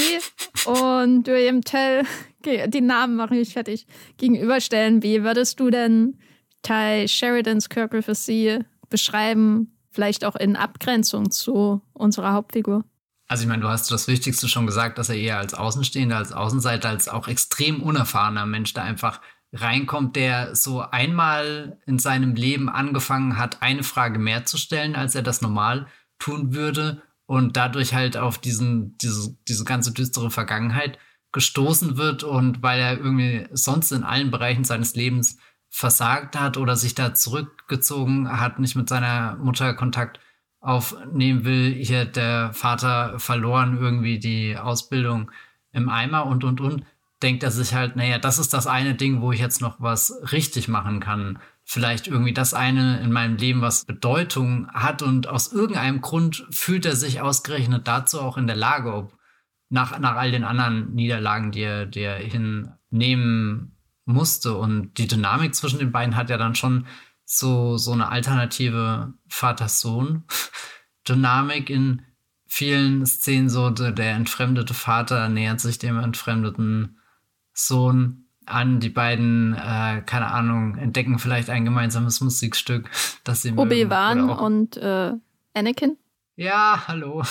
und William Tell, die Namen mache ich fertig, gegenüberstellen. Wie würdest du denn Ty Sheridans Kirk a C beschreiben? Vielleicht auch in Abgrenzung zu unserer Hauptfigur. Also ich meine, du hast das Wichtigste schon gesagt, dass er eher als Außenstehender, als Außenseiter, als auch extrem unerfahrener Mensch da einfach reinkommt, der so einmal in seinem Leben angefangen hat, eine Frage mehr zu stellen, als er das normal tun würde und dadurch halt auf diesen, diese, diese ganze düstere Vergangenheit gestoßen wird und weil er irgendwie sonst in allen Bereichen seines Lebens versagt hat oder sich da zurückgezogen hat, nicht mit seiner Mutter Kontakt aufnehmen will, hier der Vater verloren irgendwie die Ausbildung im Eimer und und und, denkt er sich halt, naja, das ist das eine Ding, wo ich jetzt noch was richtig machen kann vielleicht irgendwie das eine in meinem Leben, was Bedeutung hat und aus irgendeinem Grund fühlt er sich ausgerechnet dazu auch in der Lage, ob nach, nach all den anderen Niederlagen, die er, die er hinnehmen musste. Und die Dynamik zwischen den beiden hat ja dann schon so, so eine alternative Vater-Sohn-Dynamik in vielen Szenen. So der entfremdete Vater nähert sich dem entfremdeten Sohn an. Die beiden, äh, keine Ahnung, entdecken vielleicht ein gemeinsames Musikstück, das sie Obi-Wan und äh, Anakin? Ja, hallo.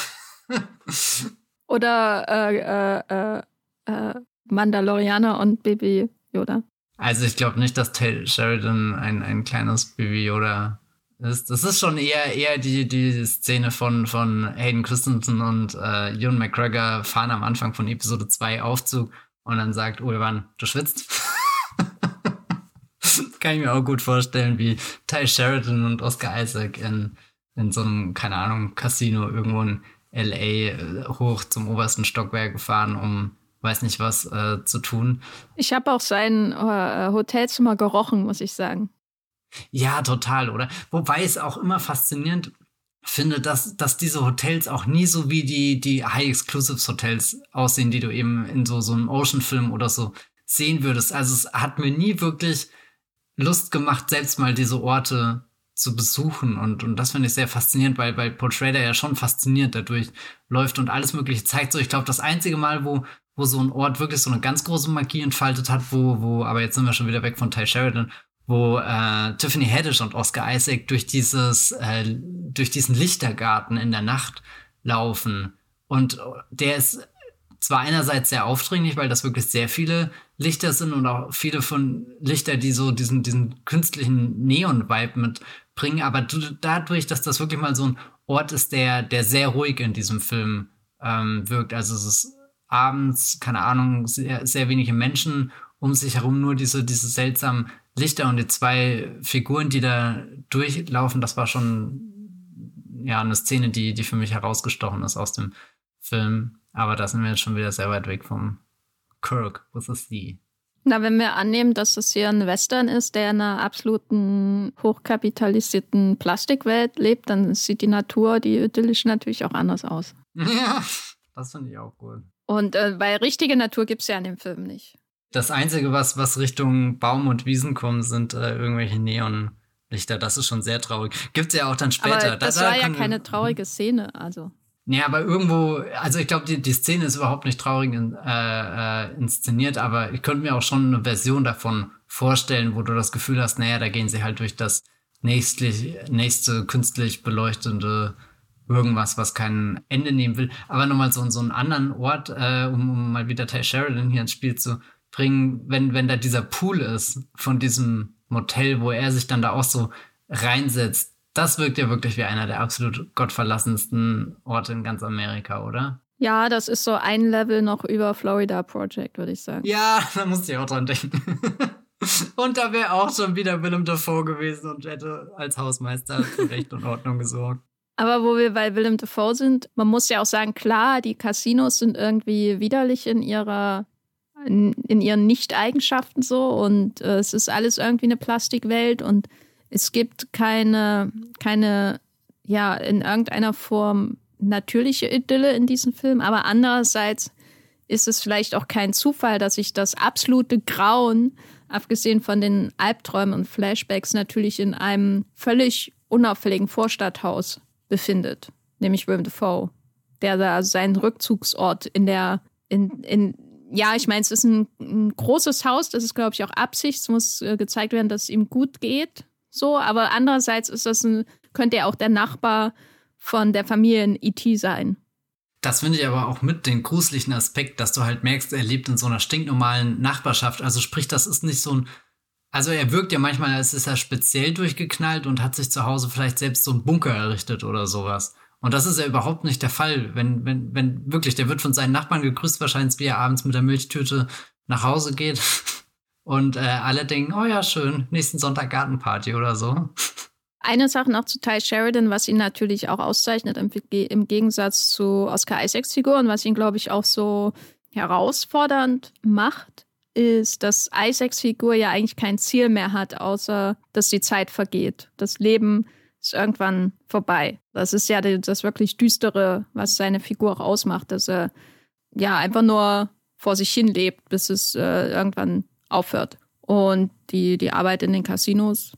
Oder äh, äh, äh, Mandalorianer und Baby Yoda. Also ich glaube nicht, dass Taylor Sheridan ein, ein kleines Baby Yoda ist. Das ist schon eher, eher die, die Szene von, von Hayden Christensen und äh, Ewan McGregor fahren am Anfang von Episode 2 Aufzug und dann sagt Ulvan, du schwitzt. Kann ich mir auch gut vorstellen, wie Ty Sheridan und Oscar Isaac in, in so einem, keine Ahnung, Casino irgendwo in LA äh, hoch zum obersten Stockwerk gefahren, um weiß nicht was äh, zu tun. Ich habe auch sein äh, Hotelzimmer gerochen, muss ich sagen. Ja, total, oder? Wobei es auch immer faszinierend finde, dass, dass diese Hotels auch nie so wie die, die High-Exclusives Hotels aussehen, die du eben in so, so einem Ocean-Film oder so sehen würdest. Also es hat mir nie wirklich Lust gemacht, selbst mal diese Orte zu besuchen. Und, und das finde ich sehr faszinierend, weil, weil Paul Schrader ja schon fasziniert dadurch läuft und alles Mögliche zeigt. So, ich glaube, das einzige Mal, wo, wo so ein Ort wirklich so eine ganz große Magie entfaltet hat, wo, wo, aber jetzt sind wir schon wieder weg von Ty Sheridan, wo äh, Tiffany Haddish und Oscar Isaac durch dieses, äh, durch diesen Lichtergarten in der Nacht laufen. Und der ist zwar einerseits sehr aufdringlich, weil das wirklich sehr viele Lichter sind und auch viele von Lichter, die so diesen, diesen künstlichen Neon-Vibe mitbringen, aber dadurch, dass das wirklich mal so ein Ort ist, der, der sehr ruhig in diesem Film ähm, wirkt. Also es ist abends, keine Ahnung, sehr, sehr wenige Menschen um sich herum, nur diese, diese seltsamen Lichter und die zwei Figuren, die da durchlaufen, das war schon ja eine Szene, die, die für mich herausgestochen ist aus dem Film. Aber da sind wir jetzt schon wieder sehr weit weg vom Kirk with a C. Na, wenn wir annehmen, dass das hier ein Western ist, der in einer absoluten hochkapitalisierten Plastikwelt lebt, dann sieht die Natur, die idyllische natürlich auch anders aus. Ja, das finde ich auch gut. Und äh, weil richtige Natur gibt es ja in dem Film nicht. Das Einzige, was, was Richtung Baum und Wiesen kommt, sind äh, irgendwelche Neonlichter. Das ist schon sehr traurig. Gibt es ja auch dann später. Aber das da, war da ja keine traurige Szene, also. Nee, aber irgendwo, also ich glaube, die, die Szene ist überhaupt nicht traurig in, äh, äh, inszeniert, aber ich könnte mir auch schon eine Version davon vorstellen, wo du das Gefühl hast, naja, da gehen sie halt durch das nächstlich, nächste künstlich beleuchtende irgendwas, was kein Ende nehmen will. Aber nochmal so, so einen anderen Ort, äh, um, um mal wieder Ty Sheridan hier ins Spiel zu bringen, wenn, wenn da dieser Pool ist von diesem Motel, wo er sich dann da auch so reinsetzt, das wirkt ja wirklich wie einer der absolut gottverlassensten Orte in ganz Amerika, oder? Ja, das ist so ein Level noch über Florida Project, würde ich sagen. Ja, da musste ich auch dran denken. und da wäre auch schon wieder Willem Dafoe gewesen und hätte als Hausmeister für Recht und Ordnung gesorgt. Aber wo wir bei Willem Dafoe sind, man muss ja auch sagen, klar, die Casinos sind irgendwie widerlich in ihrer in, ihren Nicht-Eigenschaften so. Und äh, es ist alles irgendwie eine Plastikwelt und es gibt keine, keine, ja, in irgendeiner Form natürliche Idylle in diesem Film, aber andererseits ist es vielleicht auch kein Zufall, dass sich das absolute Grauen, abgesehen von den Albträumen und Flashbacks, natürlich in einem völlig unauffälligen Vorstadthaus befindet, nämlich Willem Dafoe, der da seinen Rückzugsort in der, in, in, ja, ich meine, es ist ein, ein großes Haus, das ist, glaube ich, auch Absicht. Es muss äh, gezeigt werden, dass es ihm gut geht so, aber andererseits ist das ein, könnte er auch der Nachbar von der Familie in E.T. sein. Das finde ich aber auch mit den gruseligen Aspekt, dass du halt merkst, er lebt in so einer stinknormalen Nachbarschaft. Also sprich, das ist nicht so ein. Also er wirkt ja manchmal, als ist er speziell durchgeknallt und hat sich zu Hause vielleicht selbst so einen Bunker errichtet oder sowas. Und das ist ja überhaupt nicht der Fall. Wenn, wenn, wenn wirklich, der wird von seinen Nachbarn gegrüßt, wahrscheinlich, wie er abends mit der Milchtüte nach Hause geht. Und äh, alle denken, oh ja, schön, nächsten Sonntag Gartenparty oder so. Eine Sache noch zu Ty Sheridan, was ihn natürlich auch auszeichnet im, im Gegensatz zu Oscar Isaacs Figur und was ihn, glaube ich, auch so herausfordernd macht, ist, dass Isaacs Figur ja eigentlich kein Ziel mehr hat, außer dass die Zeit vergeht. Das Leben ist irgendwann vorbei. Das ist ja das wirklich Düstere, was seine Figur auch ausmacht, dass er ja einfach nur vor sich hin lebt, bis es äh, irgendwann aufhört. Und die, die Arbeit in den Casinos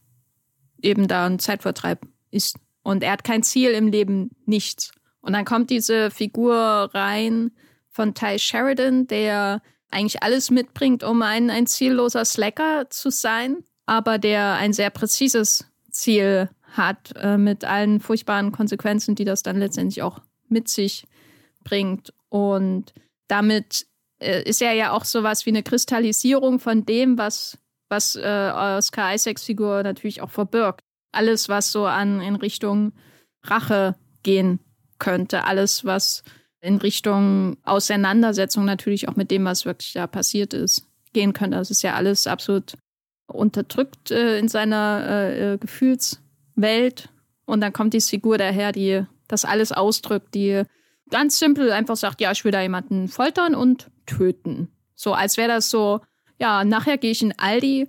eben da ein Zeitvertreib ist. Und er hat kein Ziel im Leben, nichts. Und dann kommt diese Figur rein von Ty Sheridan, der eigentlich alles mitbringt, um ein, ein zielloser Slacker zu sein, aber der ein sehr präzises Ziel hat, äh, mit allen furchtbaren Konsequenzen, die das dann letztendlich auch mit sich bringt. Und damit äh, ist er ja auch sowas wie eine Kristallisierung von dem, was, was äh, Oscar Isaacs Figur natürlich auch verbirgt. Alles, was so an in Richtung Rache gehen könnte, alles, was in Richtung Auseinandersetzung natürlich auch mit dem, was wirklich da passiert ist, gehen könnte. Das ist ja alles absolut unterdrückt äh, in seiner äh, äh Gefühlswelt. Und dann kommt die Figur daher, die das alles ausdrückt, die ganz simpel einfach sagt, ja, ich will da jemanden foltern und töten. So als wäre das so, ja, nachher gehe ich in Aldi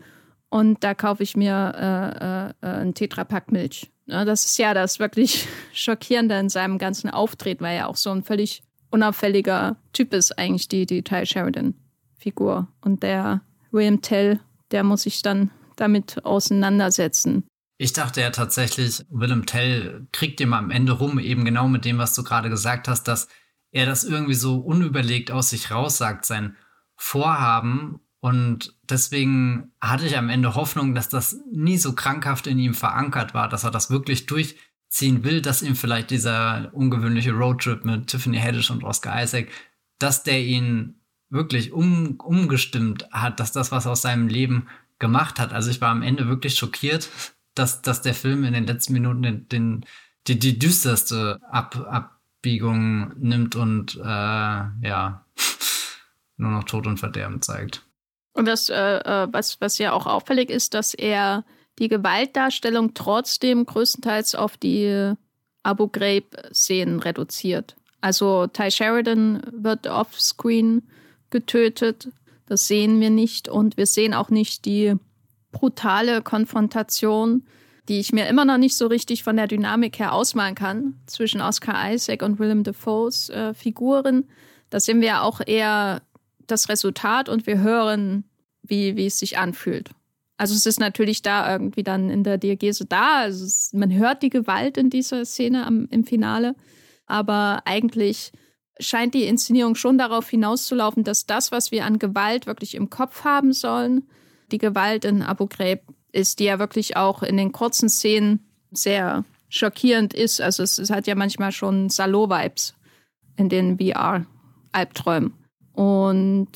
und da kaufe ich mir äh, äh, äh einen Tetrapack Milch. Ja, das ist ja das wirklich Schockierende in seinem ganzen Auftreten, weil er auch so ein völlig unauffälliger Typ ist, eigentlich die, die Ty Sheridan-Figur. Und der William Tell, der muss sich dann damit auseinandersetzen. Ich dachte ja tatsächlich, Willem Tell kriegt ihm am Ende rum, eben genau mit dem, was du gerade gesagt hast, dass er das irgendwie so unüberlegt aus sich raussagt, sein Vorhaben. Und deswegen hatte ich am Ende Hoffnung, dass das nie so krankhaft in ihm verankert war, dass er das wirklich durchziehen will, dass ihm vielleicht dieser ungewöhnliche Roadtrip mit Tiffany Haddish und Oscar Isaac, dass der ihn wirklich um, umgestimmt hat, dass das was aus seinem Leben gemacht hat. Also ich war am Ende wirklich schockiert, dass, dass der Film in den letzten Minuten den, den die, die düsterste Ab, Ab, Abbiegungen nimmt und äh, ja, nur noch Tod und Verderben zeigt. Und das, äh, äh, was, was ja auch auffällig ist, dass er die Gewaltdarstellung trotzdem größtenteils auf die Abu Ghraib-Szenen reduziert. Also Ty Sheridan wird offscreen getötet, Das sehen wir nicht und wir sehen auch nicht die brutale Konfrontation, die ich mir immer noch nicht so richtig von der Dynamik her ausmalen kann zwischen Oscar Isaac und Willem Dafoes äh, Figuren. Da sehen wir auch eher das Resultat und wir hören, wie, wie es sich anfühlt. Also es ist natürlich da irgendwie dann in der Diagese da. Also es, man hört die Gewalt in dieser Szene am, im Finale. Aber eigentlich scheint die Inszenierung schon darauf hinauszulaufen, dass das, was wir an Gewalt wirklich im Kopf haben sollen, die Gewalt in Abu Ghraib ist, die ja wirklich auch in den kurzen Szenen sehr schockierend ist. Also es, es hat ja manchmal schon Salo-Vibes in den VR-Albträumen. Und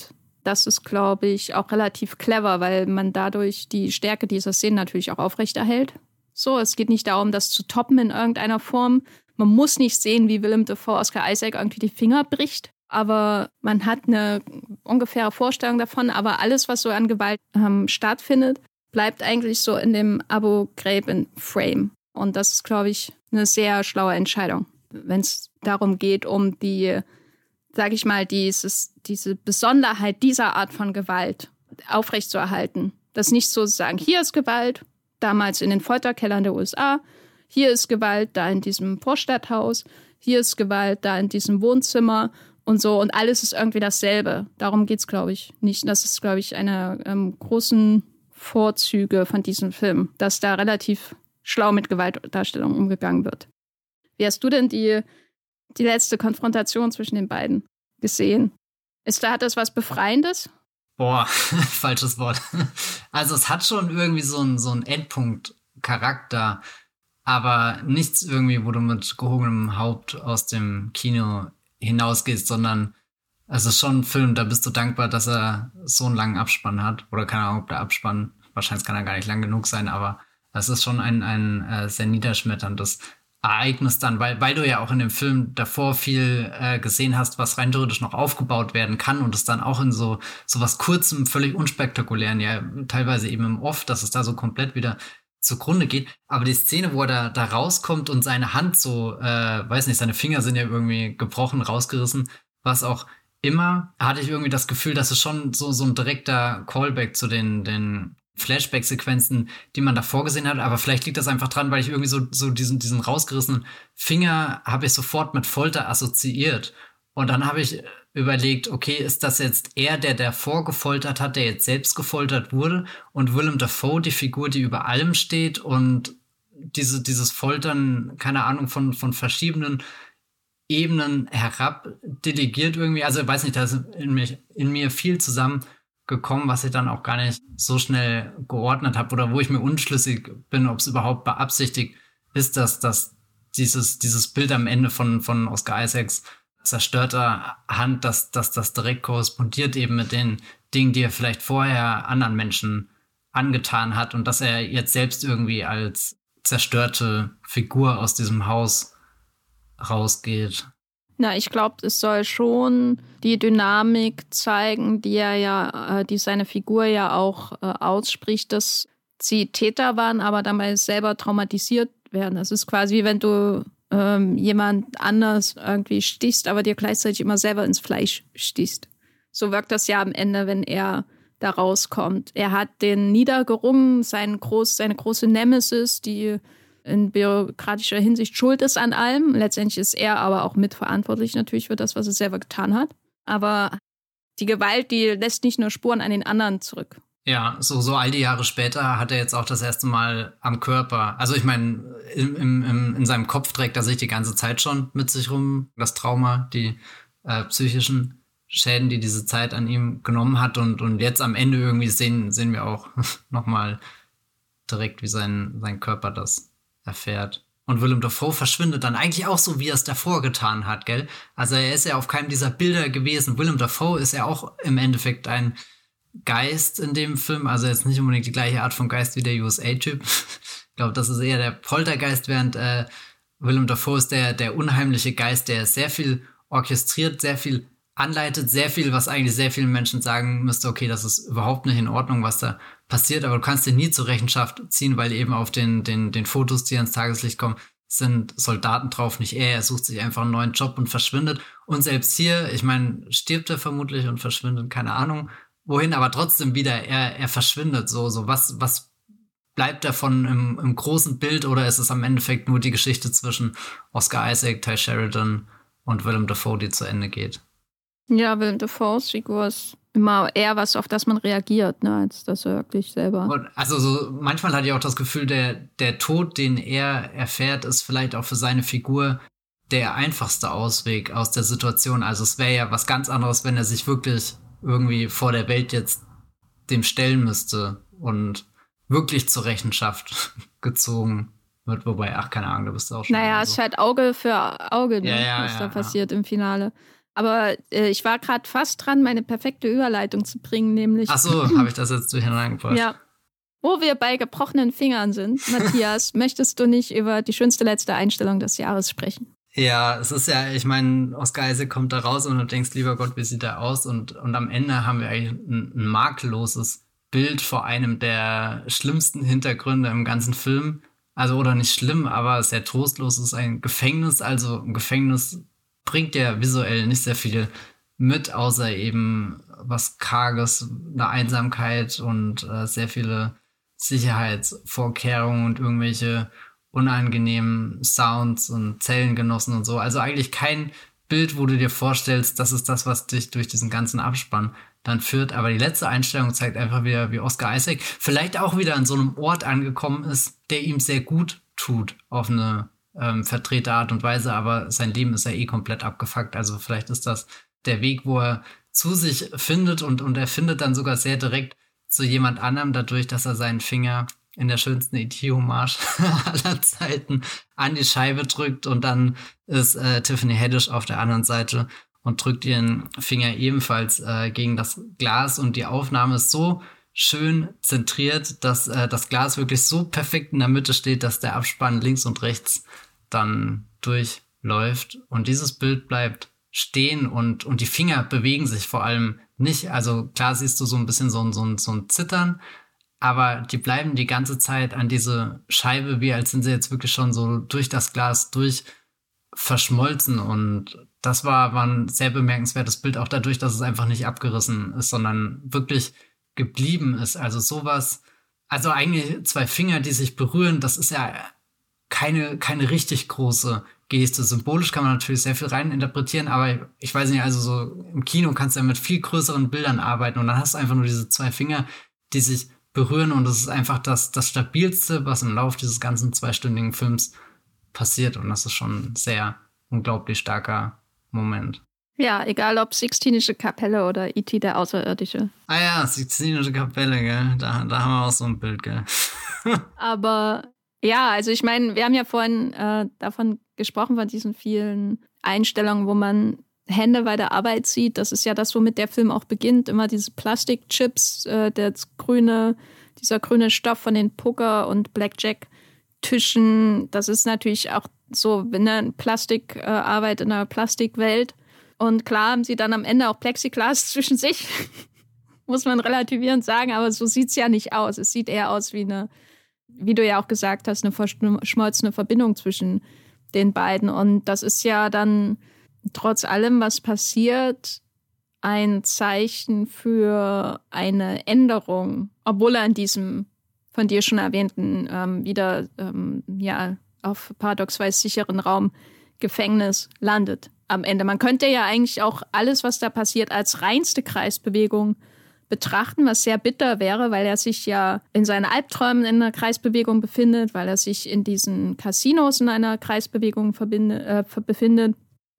das ist, glaube ich, auch relativ clever, weil man dadurch die Stärke dieser Szenen natürlich auch aufrechterhält. So, es geht nicht darum, das zu toppen in irgendeiner Form. Man muss nicht sehen, wie Willem Dafoe Oscar Isaac irgendwie die Finger bricht, aber man hat eine ungefähre Vorstellung davon. Aber alles, was so an Gewalt ähm, stattfindet, bleibt eigentlich so in dem Abo Graben Frame. Und das ist, glaube ich, eine sehr schlaue Entscheidung, wenn es darum geht, um die sage ich mal, dieses, diese Besonderheit dieser Art von Gewalt aufrechtzuerhalten. Das nicht so zu sagen, hier ist Gewalt, damals in den Folterkellern der USA, hier ist Gewalt, da in diesem Vorstadthaus, hier ist Gewalt, da in diesem Wohnzimmer und so. Und alles ist irgendwie dasselbe. Darum geht es, glaube ich, nicht. Das ist, glaube ich, eine ähm, großen Vorzüge von diesem Film, dass da relativ schlau mit Gewaltdarstellung umgegangen wird. Wie hast du denn die die letzte Konfrontation zwischen den beiden gesehen. Ist da hat das was Befreiendes? Boah, falsches Wort. Also es hat schon irgendwie so einen so Endpunkt-Charakter, aber nichts irgendwie, wo du mit gehobenem Haupt aus dem Kino hinausgehst, sondern es ist schon ein Film, da bist du dankbar, dass er so einen langen Abspann hat. Oder keine Ahnung, ob der Abspann, wahrscheinlich kann er gar nicht lang genug sein, aber es ist schon ein, ein äh, sehr niederschmetterndes Ereignis dann, weil, weil du ja auch in dem Film davor viel äh, gesehen hast, was rein theoretisch noch aufgebaut werden kann und es dann auch in so, so was kurzem, völlig unspektakulären, ja, teilweise eben im Off, dass es da so komplett wieder zugrunde geht. Aber die Szene, wo er da, da rauskommt und seine Hand so, äh, weiß nicht, seine Finger sind ja irgendwie gebrochen, rausgerissen, was auch immer, hatte ich irgendwie das Gefühl, dass es schon so, so ein direkter Callback zu den, den Flashback-Sequenzen, die man da vorgesehen hat. Aber vielleicht liegt das einfach dran, weil ich irgendwie so, so diesen, diesen rausgerissenen Finger habe ich sofort mit Folter assoziiert. Und dann habe ich überlegt, okay, ist das jetzt er, der der vorgefoltert hat, der jetzt selbst gefoltert wurde und Willem Dafoe, die Figur, die über allem steht und diese, dieses Foltern, keine Ahnung, von, von verschiedenen Ebenen herab delegiert irgendwie. Also, ich weiß nicht, da ist in mir, in mir viel zusammen gekommen, was ich dann auch gar nicht so schnell geordnet habe oder wo ich mir unschlüssig bin, ob es überhaupt beabsichtigt ist, dass, dass dieses, dieses Bild am Ende von, von Oscar Isaacs zerstörter Hand, dass, dass das direkt korrespondiert eben mit den Dingen, die er vielleicht vorher anderen Menschen angetan hat und dass er jetzt selbst irgendwie als zerstörte Figur aus diesem Haus rausgeht. Na, ich glaube, es soll schon die Dynamik zeigen, die er ja, äh, die seine Figur ja auch äh, ausspricht, dass sie Täter waren, aber dabei selber traumatisiert werden. Es ist quasi, wenn du ähm, jemand anders irgendwie stichst, aber dir gleichzeitig immer selber ins Fleisch stichst. So wirkt das ja am Ende, wenn er da rauskommt. Er hat den niedergerungen, sein groß, seine große Nemesis, die in bürokratischer Hinsicht schuld ist an allem. Letztendlich ist er aber auch mitverantwortlich natürlich für das, was er selber getan hat. Aber die Gewalt, die lässt nicht nur Spuren an den anderen zurück. Ja, so, so all die Jahre später hat er jetzt auch das erste Mal am Körper. Also ich meine, im, im, in seinem Kopf trägt er sich die ganze Zeit schon mit sich rum, das Trauma, die äh, psychischen Schäden, die diese Zeit an ihm genommen hat. Und, und jetzt am Ende irgendwie sehen, sehen wir auch nochmal direkt, wie sein, sein Körper das erfährt. Und Willem Dafoe verschwindet dann eigentlich auch so, wie er es davor getan hat, gell? Also er ist ja auf keinem dieser Bilder gewesen. Willem Dafoe ist ja auch im Endeffekt ein Geist in dem Film. Also jetzt nicht unbedingt die gleiche Art von Geist wie der USA-Typ. ich glaube, das ist eher der Poltergeist, während äh, Willem Dafoe ist der, der unheimliche Geist, der sehr viel orchestriert, sehr viel anleitet, sehr viel, was eigentlich sehr vielen Menschen sagen müsste, okay, das ist überhaupt nicht in Ordnung, was da passiert, aber du kannst dir nie zur Rechenschaft ziehen, weil eben auf den, den, den Fotos, die ans Tageslicht kommen, sind Soldaten drauf, nicht er. Er sucht sich einfach einen neuen Job und verschwindet. Und selbst hier, ich meine, stirbt er vermutlich und verschwindet, keine Ahnung, wohin, aber trotzdem wieder, er, er verschwindet so, so was, was bleibt davon im, im großen Bild oder ist es am Endeffekt nur die Geschichte zwischen Oscar Isaac, Ty Sheridan und Willem Dafoe, die zu Ende geht? Ja, Willem Dafoes Figur ist immer eher was, auf das man reagiert, ne, als dass er wirklich selber. Also so, manchmal hatte ich auch das Gefühl, der, der Tod, den er erfährt, ist vielleicht auch für seine Figur der einfachste Ausweg aus der Situation. Also es wäre ja was ganz anderes, wenn er sich wirklich irgendwie vor der Welt jetzt dem stellen müsste und wirklich zur Rechenschaft gezogen wird. Wobei, ach, keine Ahnung, da bist du auch schon. Naja, es ist halt Auge für Auge, ne, ja, ja, was ja, da passiert im Finale. Aber äh, ich war gerade fast dran, meine perfekte Überleitung zu bringen, nämlich. Ach so, habe ich das jetzt durcheinander gebracht. Ja. Wo wir bei gebrochenen Fingern sind, Matthias, möchtest du nicht über die schönste letzte Einstellung des Jahres sprechen? Ja, es ist ja, ich meine, Oscar Isaac kommt da raus und du denkst, lieber Gott, wie sieht er aus? Und, und am Ende haben wir eigentlich ein, ein makelloses Bild vor einem der schlimmsten Hintergründe im ganzen Film. Also, oder nicht schlimm, aber sehr trostlos ist ein Gefängnis. Also, ein Gefängnis bringt ja visuell nicht sehr viel mit, außer eben was Karges, eine Einsamkeit und äh, sehr viele Sicherheitsvorkehrungen und irgendwelche unangenehmen Sounds und Zellengenossen und so. Also eigentlich kein Bild, wo du dir vorstellst, das ist das, was dich durch diesen ganzen Abspann dann führt. Aber die letzte Einstellung zeigt einfach wieder, wie Oscar Isaac vielleicht auch wieder an so einem Ort angekommen ist, der ihm sehr gut tut auf eine ähm, verdrehte Art und Weise. Aber sein Leben ist ja eh komplett abgefuckt. Also vielleicht ist das der Weg, wo er zu sich findet und, und er findet dann sogar sehr direkt zu jemand anderem dadurch, dass er seinen Finger in der schönsten ET-Hommage aller Zeiten an die Scheibe drückt und dann ist äh, Tiffany Haddish auf der anderen Seite und drückt ihren Finger ebenfalls äh, gegen das Glas und die Aufnahme ist so schön zentriert, dass äh, das Glas wirklich so perfekt in der Mitte steht, dass der Abspann links und rechts dann durchläuft und dieses Bild bleibt stehen und, und die Finger bewegen sich vor allem nicht. Also klar siehst du so ein bisschen so, so, so ein Zittern, aber die bleiben die ganze Zeit an diese Scheibe, wie als sind sie jetzt wirklich schon so durch das Glas durch verschmolzen und das war, war ein sehr bemerkenswertes Bild, auch dadurch, dass es einfach nicht abgerissen ist, sondern wirklich geblieben ist. Also sowas, also eigentlich zwei Finger, die sich berühren, das ist ja keine, keine richtig große Geste. Symbolisch kann man natürlich sehr viel reininterpretieren, aber ich weiß nicht, also so im Kino kannst du ja mit viel größeren Bildern arbeiten und dann hast du einfach nur diese zwei Finger, die sich berühren und es ist einfach das, das Stabilste, was im Laufe dieses ganzen zweistündigen Films passiert und das ist schon ein sehr unglaublich starker Moment. Ja, egal ob Sixtinische Kapelle oder E.T. der Außerirdische. Ah ja, Sixtinische Kapelle, gell? Da, da haben wir auch so ein Bild, gell? Aber ja, also ich meine, wir haben ja vorhin äh, davon gesprochen, von diesen vielen Einstellungen, wo man Hände bei der Arbeit sieht. Das ist ja das, womit der Film auch beginnt. Immer diese Plastikchips, äh, der grüne, dieser grüne Stoff von den Poker- und Blackjack-Tischen. Das ist natürlich auch so eine Plastikarbeit äh, in einer Plastikwelt. Und klar haben sie dann am Ende auch Plexiglas zwischen sich. Muss man relativierend sagen, aber so sieht es ja nicht aus. Es sieht eher aus wie eine, wie du ja auch gesagt hast, eine verschmolzene Verbindung zwischen den beiden. Und das ist ja dann trotz allem, was passiert, ein Zeichen für eine Änderung, obwohl er in diesem von dir schon erwähnten ähm, wieder ähm, ja auf paradoxweise sicheren Raum Gefängnis landet am Ende. Man könnte ja eigentlich auch alles, was da passiert, als reinste Kreisbewegung betrachten, was sehr bitter wäre, weil er sich ja in seinen Albträumen in einer Kreisbewegung befindet, weil er sich in diesen Casinos in einer Kreisbewegung äh, befindet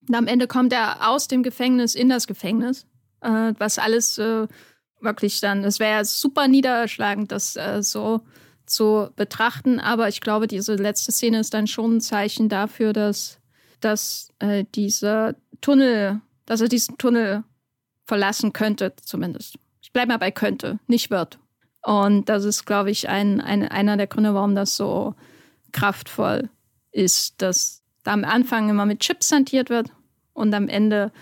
und am Ende kommt er aus dem Gefängnis in das Gefängnis, äh, was alles äh, wirklich dann, es wäre super niederschlagend, das äh, so zu betrachten. Aber ich glaube, diese letzte Szene ist dann schon ein Zeichen dafür, dass, dass äh, dieser Tunnel, dass er diesen Tunnel verlassen könnte, zumindest. Ich bleibe mal bei könnte, nicht wird. Und das ist, glaube ich, ein, ein, einer der Gründe, warum das so kraftvoll ist, dass da am Anfang immer mit Chips hantiert wird und am Ende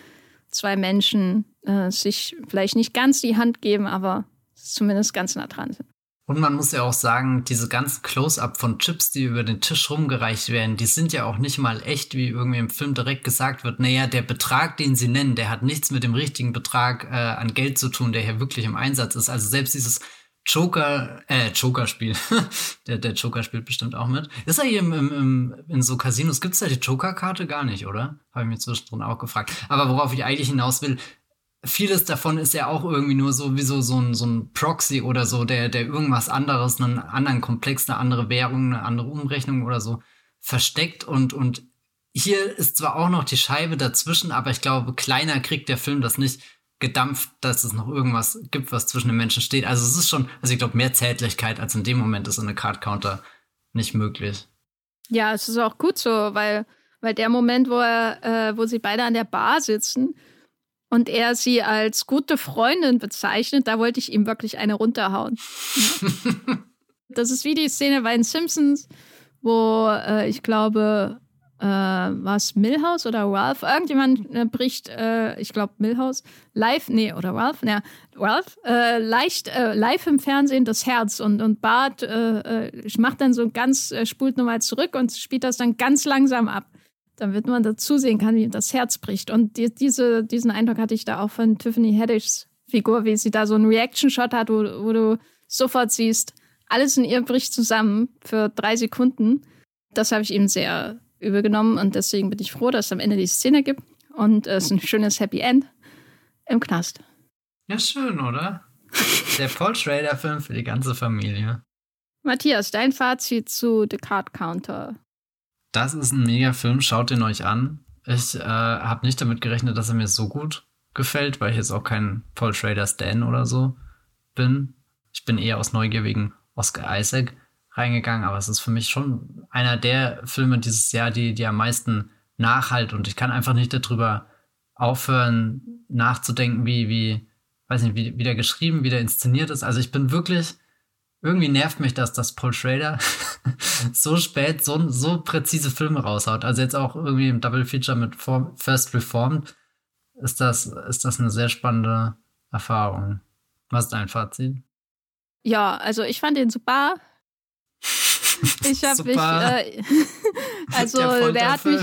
zwei Menschen äh, sich vielleicht nicht ganz die Hand geben, aber zumindest ganz nah dran sind. Und man muss ja auch sagen, diese ganzen Close-up von Chips, die über den Tisch rumgereicht werden, die sind ja auch nicht mal echt, wie irgendwie im Film direkt gesagt wird. Naja, der Betrag, den sie nennen, der hat nichts mit dem richtigen Betrag äh, an Geld zu tun, der hier wirklich im Einsatz ist. Also selbst dieses Joker, äh, Joker-Spiel. der, der Joker spielt bestimmt auch mit. Ist er hier im, im, im, in so Casinos, gibt es da die Joker-Karte gar nicht, oder? Habe ich mir zwischendrin auch gefragt. Aber worauf ich eigentlich hinaus will, vieles davon ist ja auch irgendwie nur so wie so, so, ein, so ein Proxy oder so, der, der irgendwas anderes, einen anderen Komplex, eine andere Währung, eine andere Umrechnung oder so versteckt und, und hier ist zwar auch noch die Scheibe dazwischen, aber ich glaube, kleiner kriegt der Film das nicht gedampft, dass es noch irgendwas gibt, was zwischen den Menschen steht. Also es ist schon, also ich glaube, mehr Zärtlichkeit als in dem Moment ist in der Card Counter nicht möglich. Ja, es ist auch gut so, weil, weil der Moment, wo er, äh, wo sie beide an der Bar sitzen, und er sie als gute Freundin bezeichnet, da wollte ich ihm wirklich eine runterhauen. das ist wie die Szene bei den Simpsons, wo äh, ich glaube, äh, war es Millhouse oder Ralph? Irgendjemand äh, bricht, äh, ich glaube Millhouse, live, nee, oder Ralph, ja, Ralph, äh, leicht, äh, live im Fernsehen das Herz und, und Bart äh, macht dann so ganz, spult nochmal zurück und spielt das dann ganz langsam ab damit man dazu sehen kann, wie das Herz bricht. Und die, diese, diesen Eindruck hatte ich da auch von Tiffany Haddishs Figur, wie sie da so einen Reaction-Shot hat, wo, wo du sofort siehst, alles in ihr bricht zusammen für drei Sekunden. Das habe ich ihm sehr übel genommen und deswegen bin ich froh, dass es am Ende die Szene gibt und es ist ein schönes Happy End im Knast. Ja, schön, oder? Der Paul Schrader-Film für die ganze Familie. Matthias, dein Fazit zu The Card Counter das ist ein mega Film, schaut ihn euch an. Ich äh, habe nicht damit gerechnet, dass er mir so gut gefällt, weil ich jetzt auch kein Paul Schrader Stan oder so bin. Ich bin eher aus Neugier wegen Oscar Isaac reingegangen, aber es ist für mich schon einer der Filme dieses Jahr, die, die am meisten nachhalt und ich kann einfach nicht darüber aufhören, nachzudenken, wie, wie, weiß nicht, wie, wie der geschrieben, wie der inszeniert ist. Also ich bin wirklich irgendwie nervt mich das, dass Paul Schrader so spät so, so präzise Filme raushaut. Also jetzt auch irgendwie im Double Feature mit First Reformed ist das, ist das eine sehr spannende Erfahrung. Was ist dein Fazit? Ja, also ich fand den super. Ich habe mich, äh, also der, der hat mich,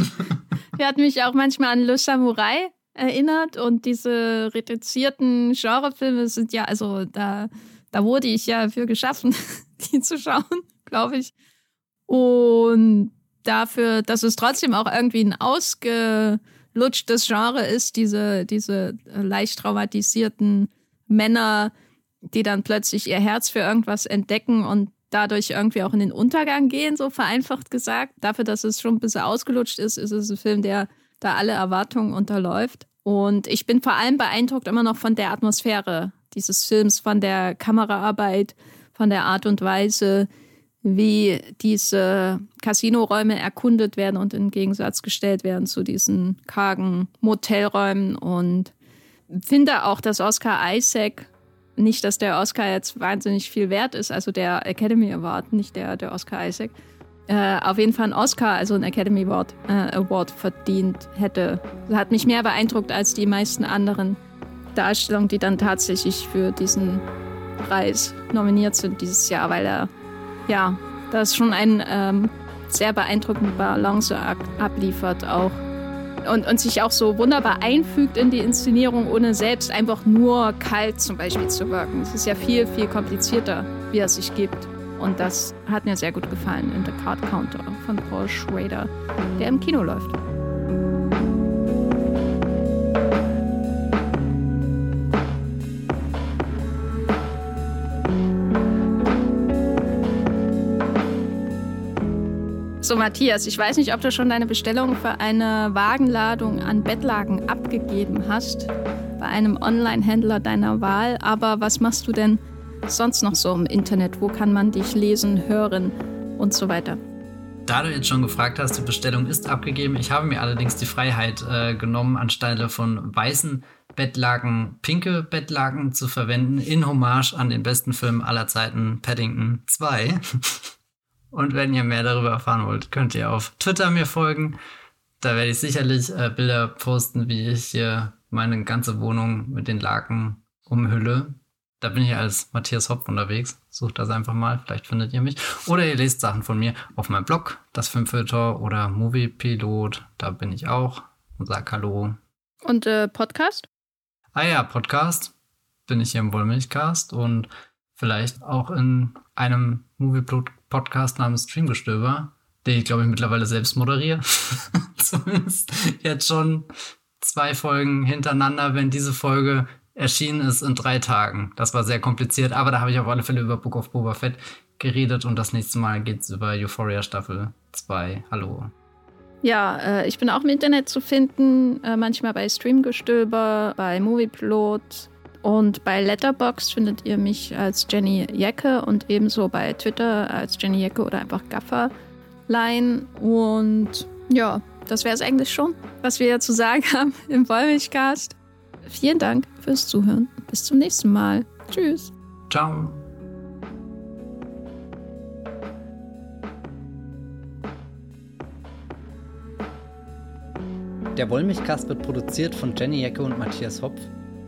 der hat mich auch manchmal an Le Samurai erinnert und diese reduzierten Genrefilme sind ja, also da da wurde ich ja für geschaffen, die zu schauen, glaube ich. Und dafür, dass es trotzdem auch irgendwie ein ausgelutschtes Genre ist, diese, diese leicht traumatisierten Männer, die dann plötzlich ihr Herz für irgendwas entdecken und dadurch irgendwie auch in den Untergang gehen, so vereinfacht gesagt. Dafür, dass es schon ein bisschen ausgelutscht ist, ist es ein Film, der da alle Erwartungen unterläuft. Und ich bin vor allem beeindruckt immer noch von der Atmosphäre dieses Films, von der Kameraarbeit, von der Art und Weise, wie diese Casinoräume erkundet werden und in Gegensatz gestellt werden zu diesen kargen Motelräumen. Und finde auch, dass Oscar Isaac, nicht, dass der Oscar jetzt wahnsinnig viel wert ist, also der Academy Award, nicht der, der Oscar Isaac, äh, auf jeden Fall ein Oscar, also ein Academy Award, äh, Award verdient hätte. Hat mich mehr beeindruckt als die meisten anderen Darstellungen, die dann tatsächlich für diesen Preis nominiert sind dieses Jahr, weil er, ja, das schon ein ähm, sehr beeindruckende Balance abliefert auch. Und, und sich auch so wunderbar einfügt in die Inszenierung, ohne selbst einfach nur kalt zum Beispiel zu wirken. Es ist ja viel, viel komplizierter, wie er sich gibt. Und das hat mir sehr gut gefallen in The Card Counter von Paul Schrader, der im Kino läuft. So, Matthias, ich weiß nicht, ob du schon deine Bestellung für eine Wagenladung an Bettlaken abgegeben hast bei einem Online-Händler deiner Wahl. Aber was machst du denn sonst noch so im Internet? Wo kann man dich lesen, hören und so weiter? Da du jetzt schon gefragt hast, die Bestellung ist abgegeben. Ich habe mir allerdings die Freiheit äh, genommen, anstelle von weißen Bettlaken pinke Bettlaken zu verwenden, in Hommage an den besten Film aller Zeiten, Paddington 2. Und wenn ihr mehr darüber erfahren wollt, könnt ihr auf Twitter mir folgen. Da werde ich sicherlich äh, Bilder posten, wie ich hier meine ganze Wohnung mit den Laken umhülle. Da bin ich als Matthias Hopf unterwegs. Sucht das einfach mal, vielleicht findet ihr mich. Oder ihr lest Sachen von mir auf meinem Blog, das Filmfilter oder Moviepilot. Da bin ich auch und sag Hallo. Und äh, Podcast? Ah ja, Podcast. Bin ich hier im Wollmilchcast und vielleicht auch in einem Movieplot-Podcast namens Streamgestöber, den ich glaube ich mittlerweile selbst moderiere. Zumindest jetzt schon zwei Folgen hintereinander, wenn diese Folge erschienen ist in drei Tagen. Das war sehr kompliziert, aber da habe ich auf alle Fälle über Book of Boba Fett geredet und das nächste Mal geht es über Euphoria Staffel 2. Hallo. Ja, äh, ich bin auch im Internet zu finden, äh, manchmal bei Streamgestöber, bei Movieplot und bei Letterboxd findet ihr mich als Jenny Jecke und ebenso bei Twitter als Jenny Jecke oder einfach Gafferlein. Und ja, das wäre es eigentlich schon, was wir zu sagen haben im Wollmilchcast. Vielen Dank fürs Zuhören. Bis zum nächsten Mal. Tschüss. Ciao. Der Wollmilchcast wird produziert von Jenny Jecke und Matthias Hopf.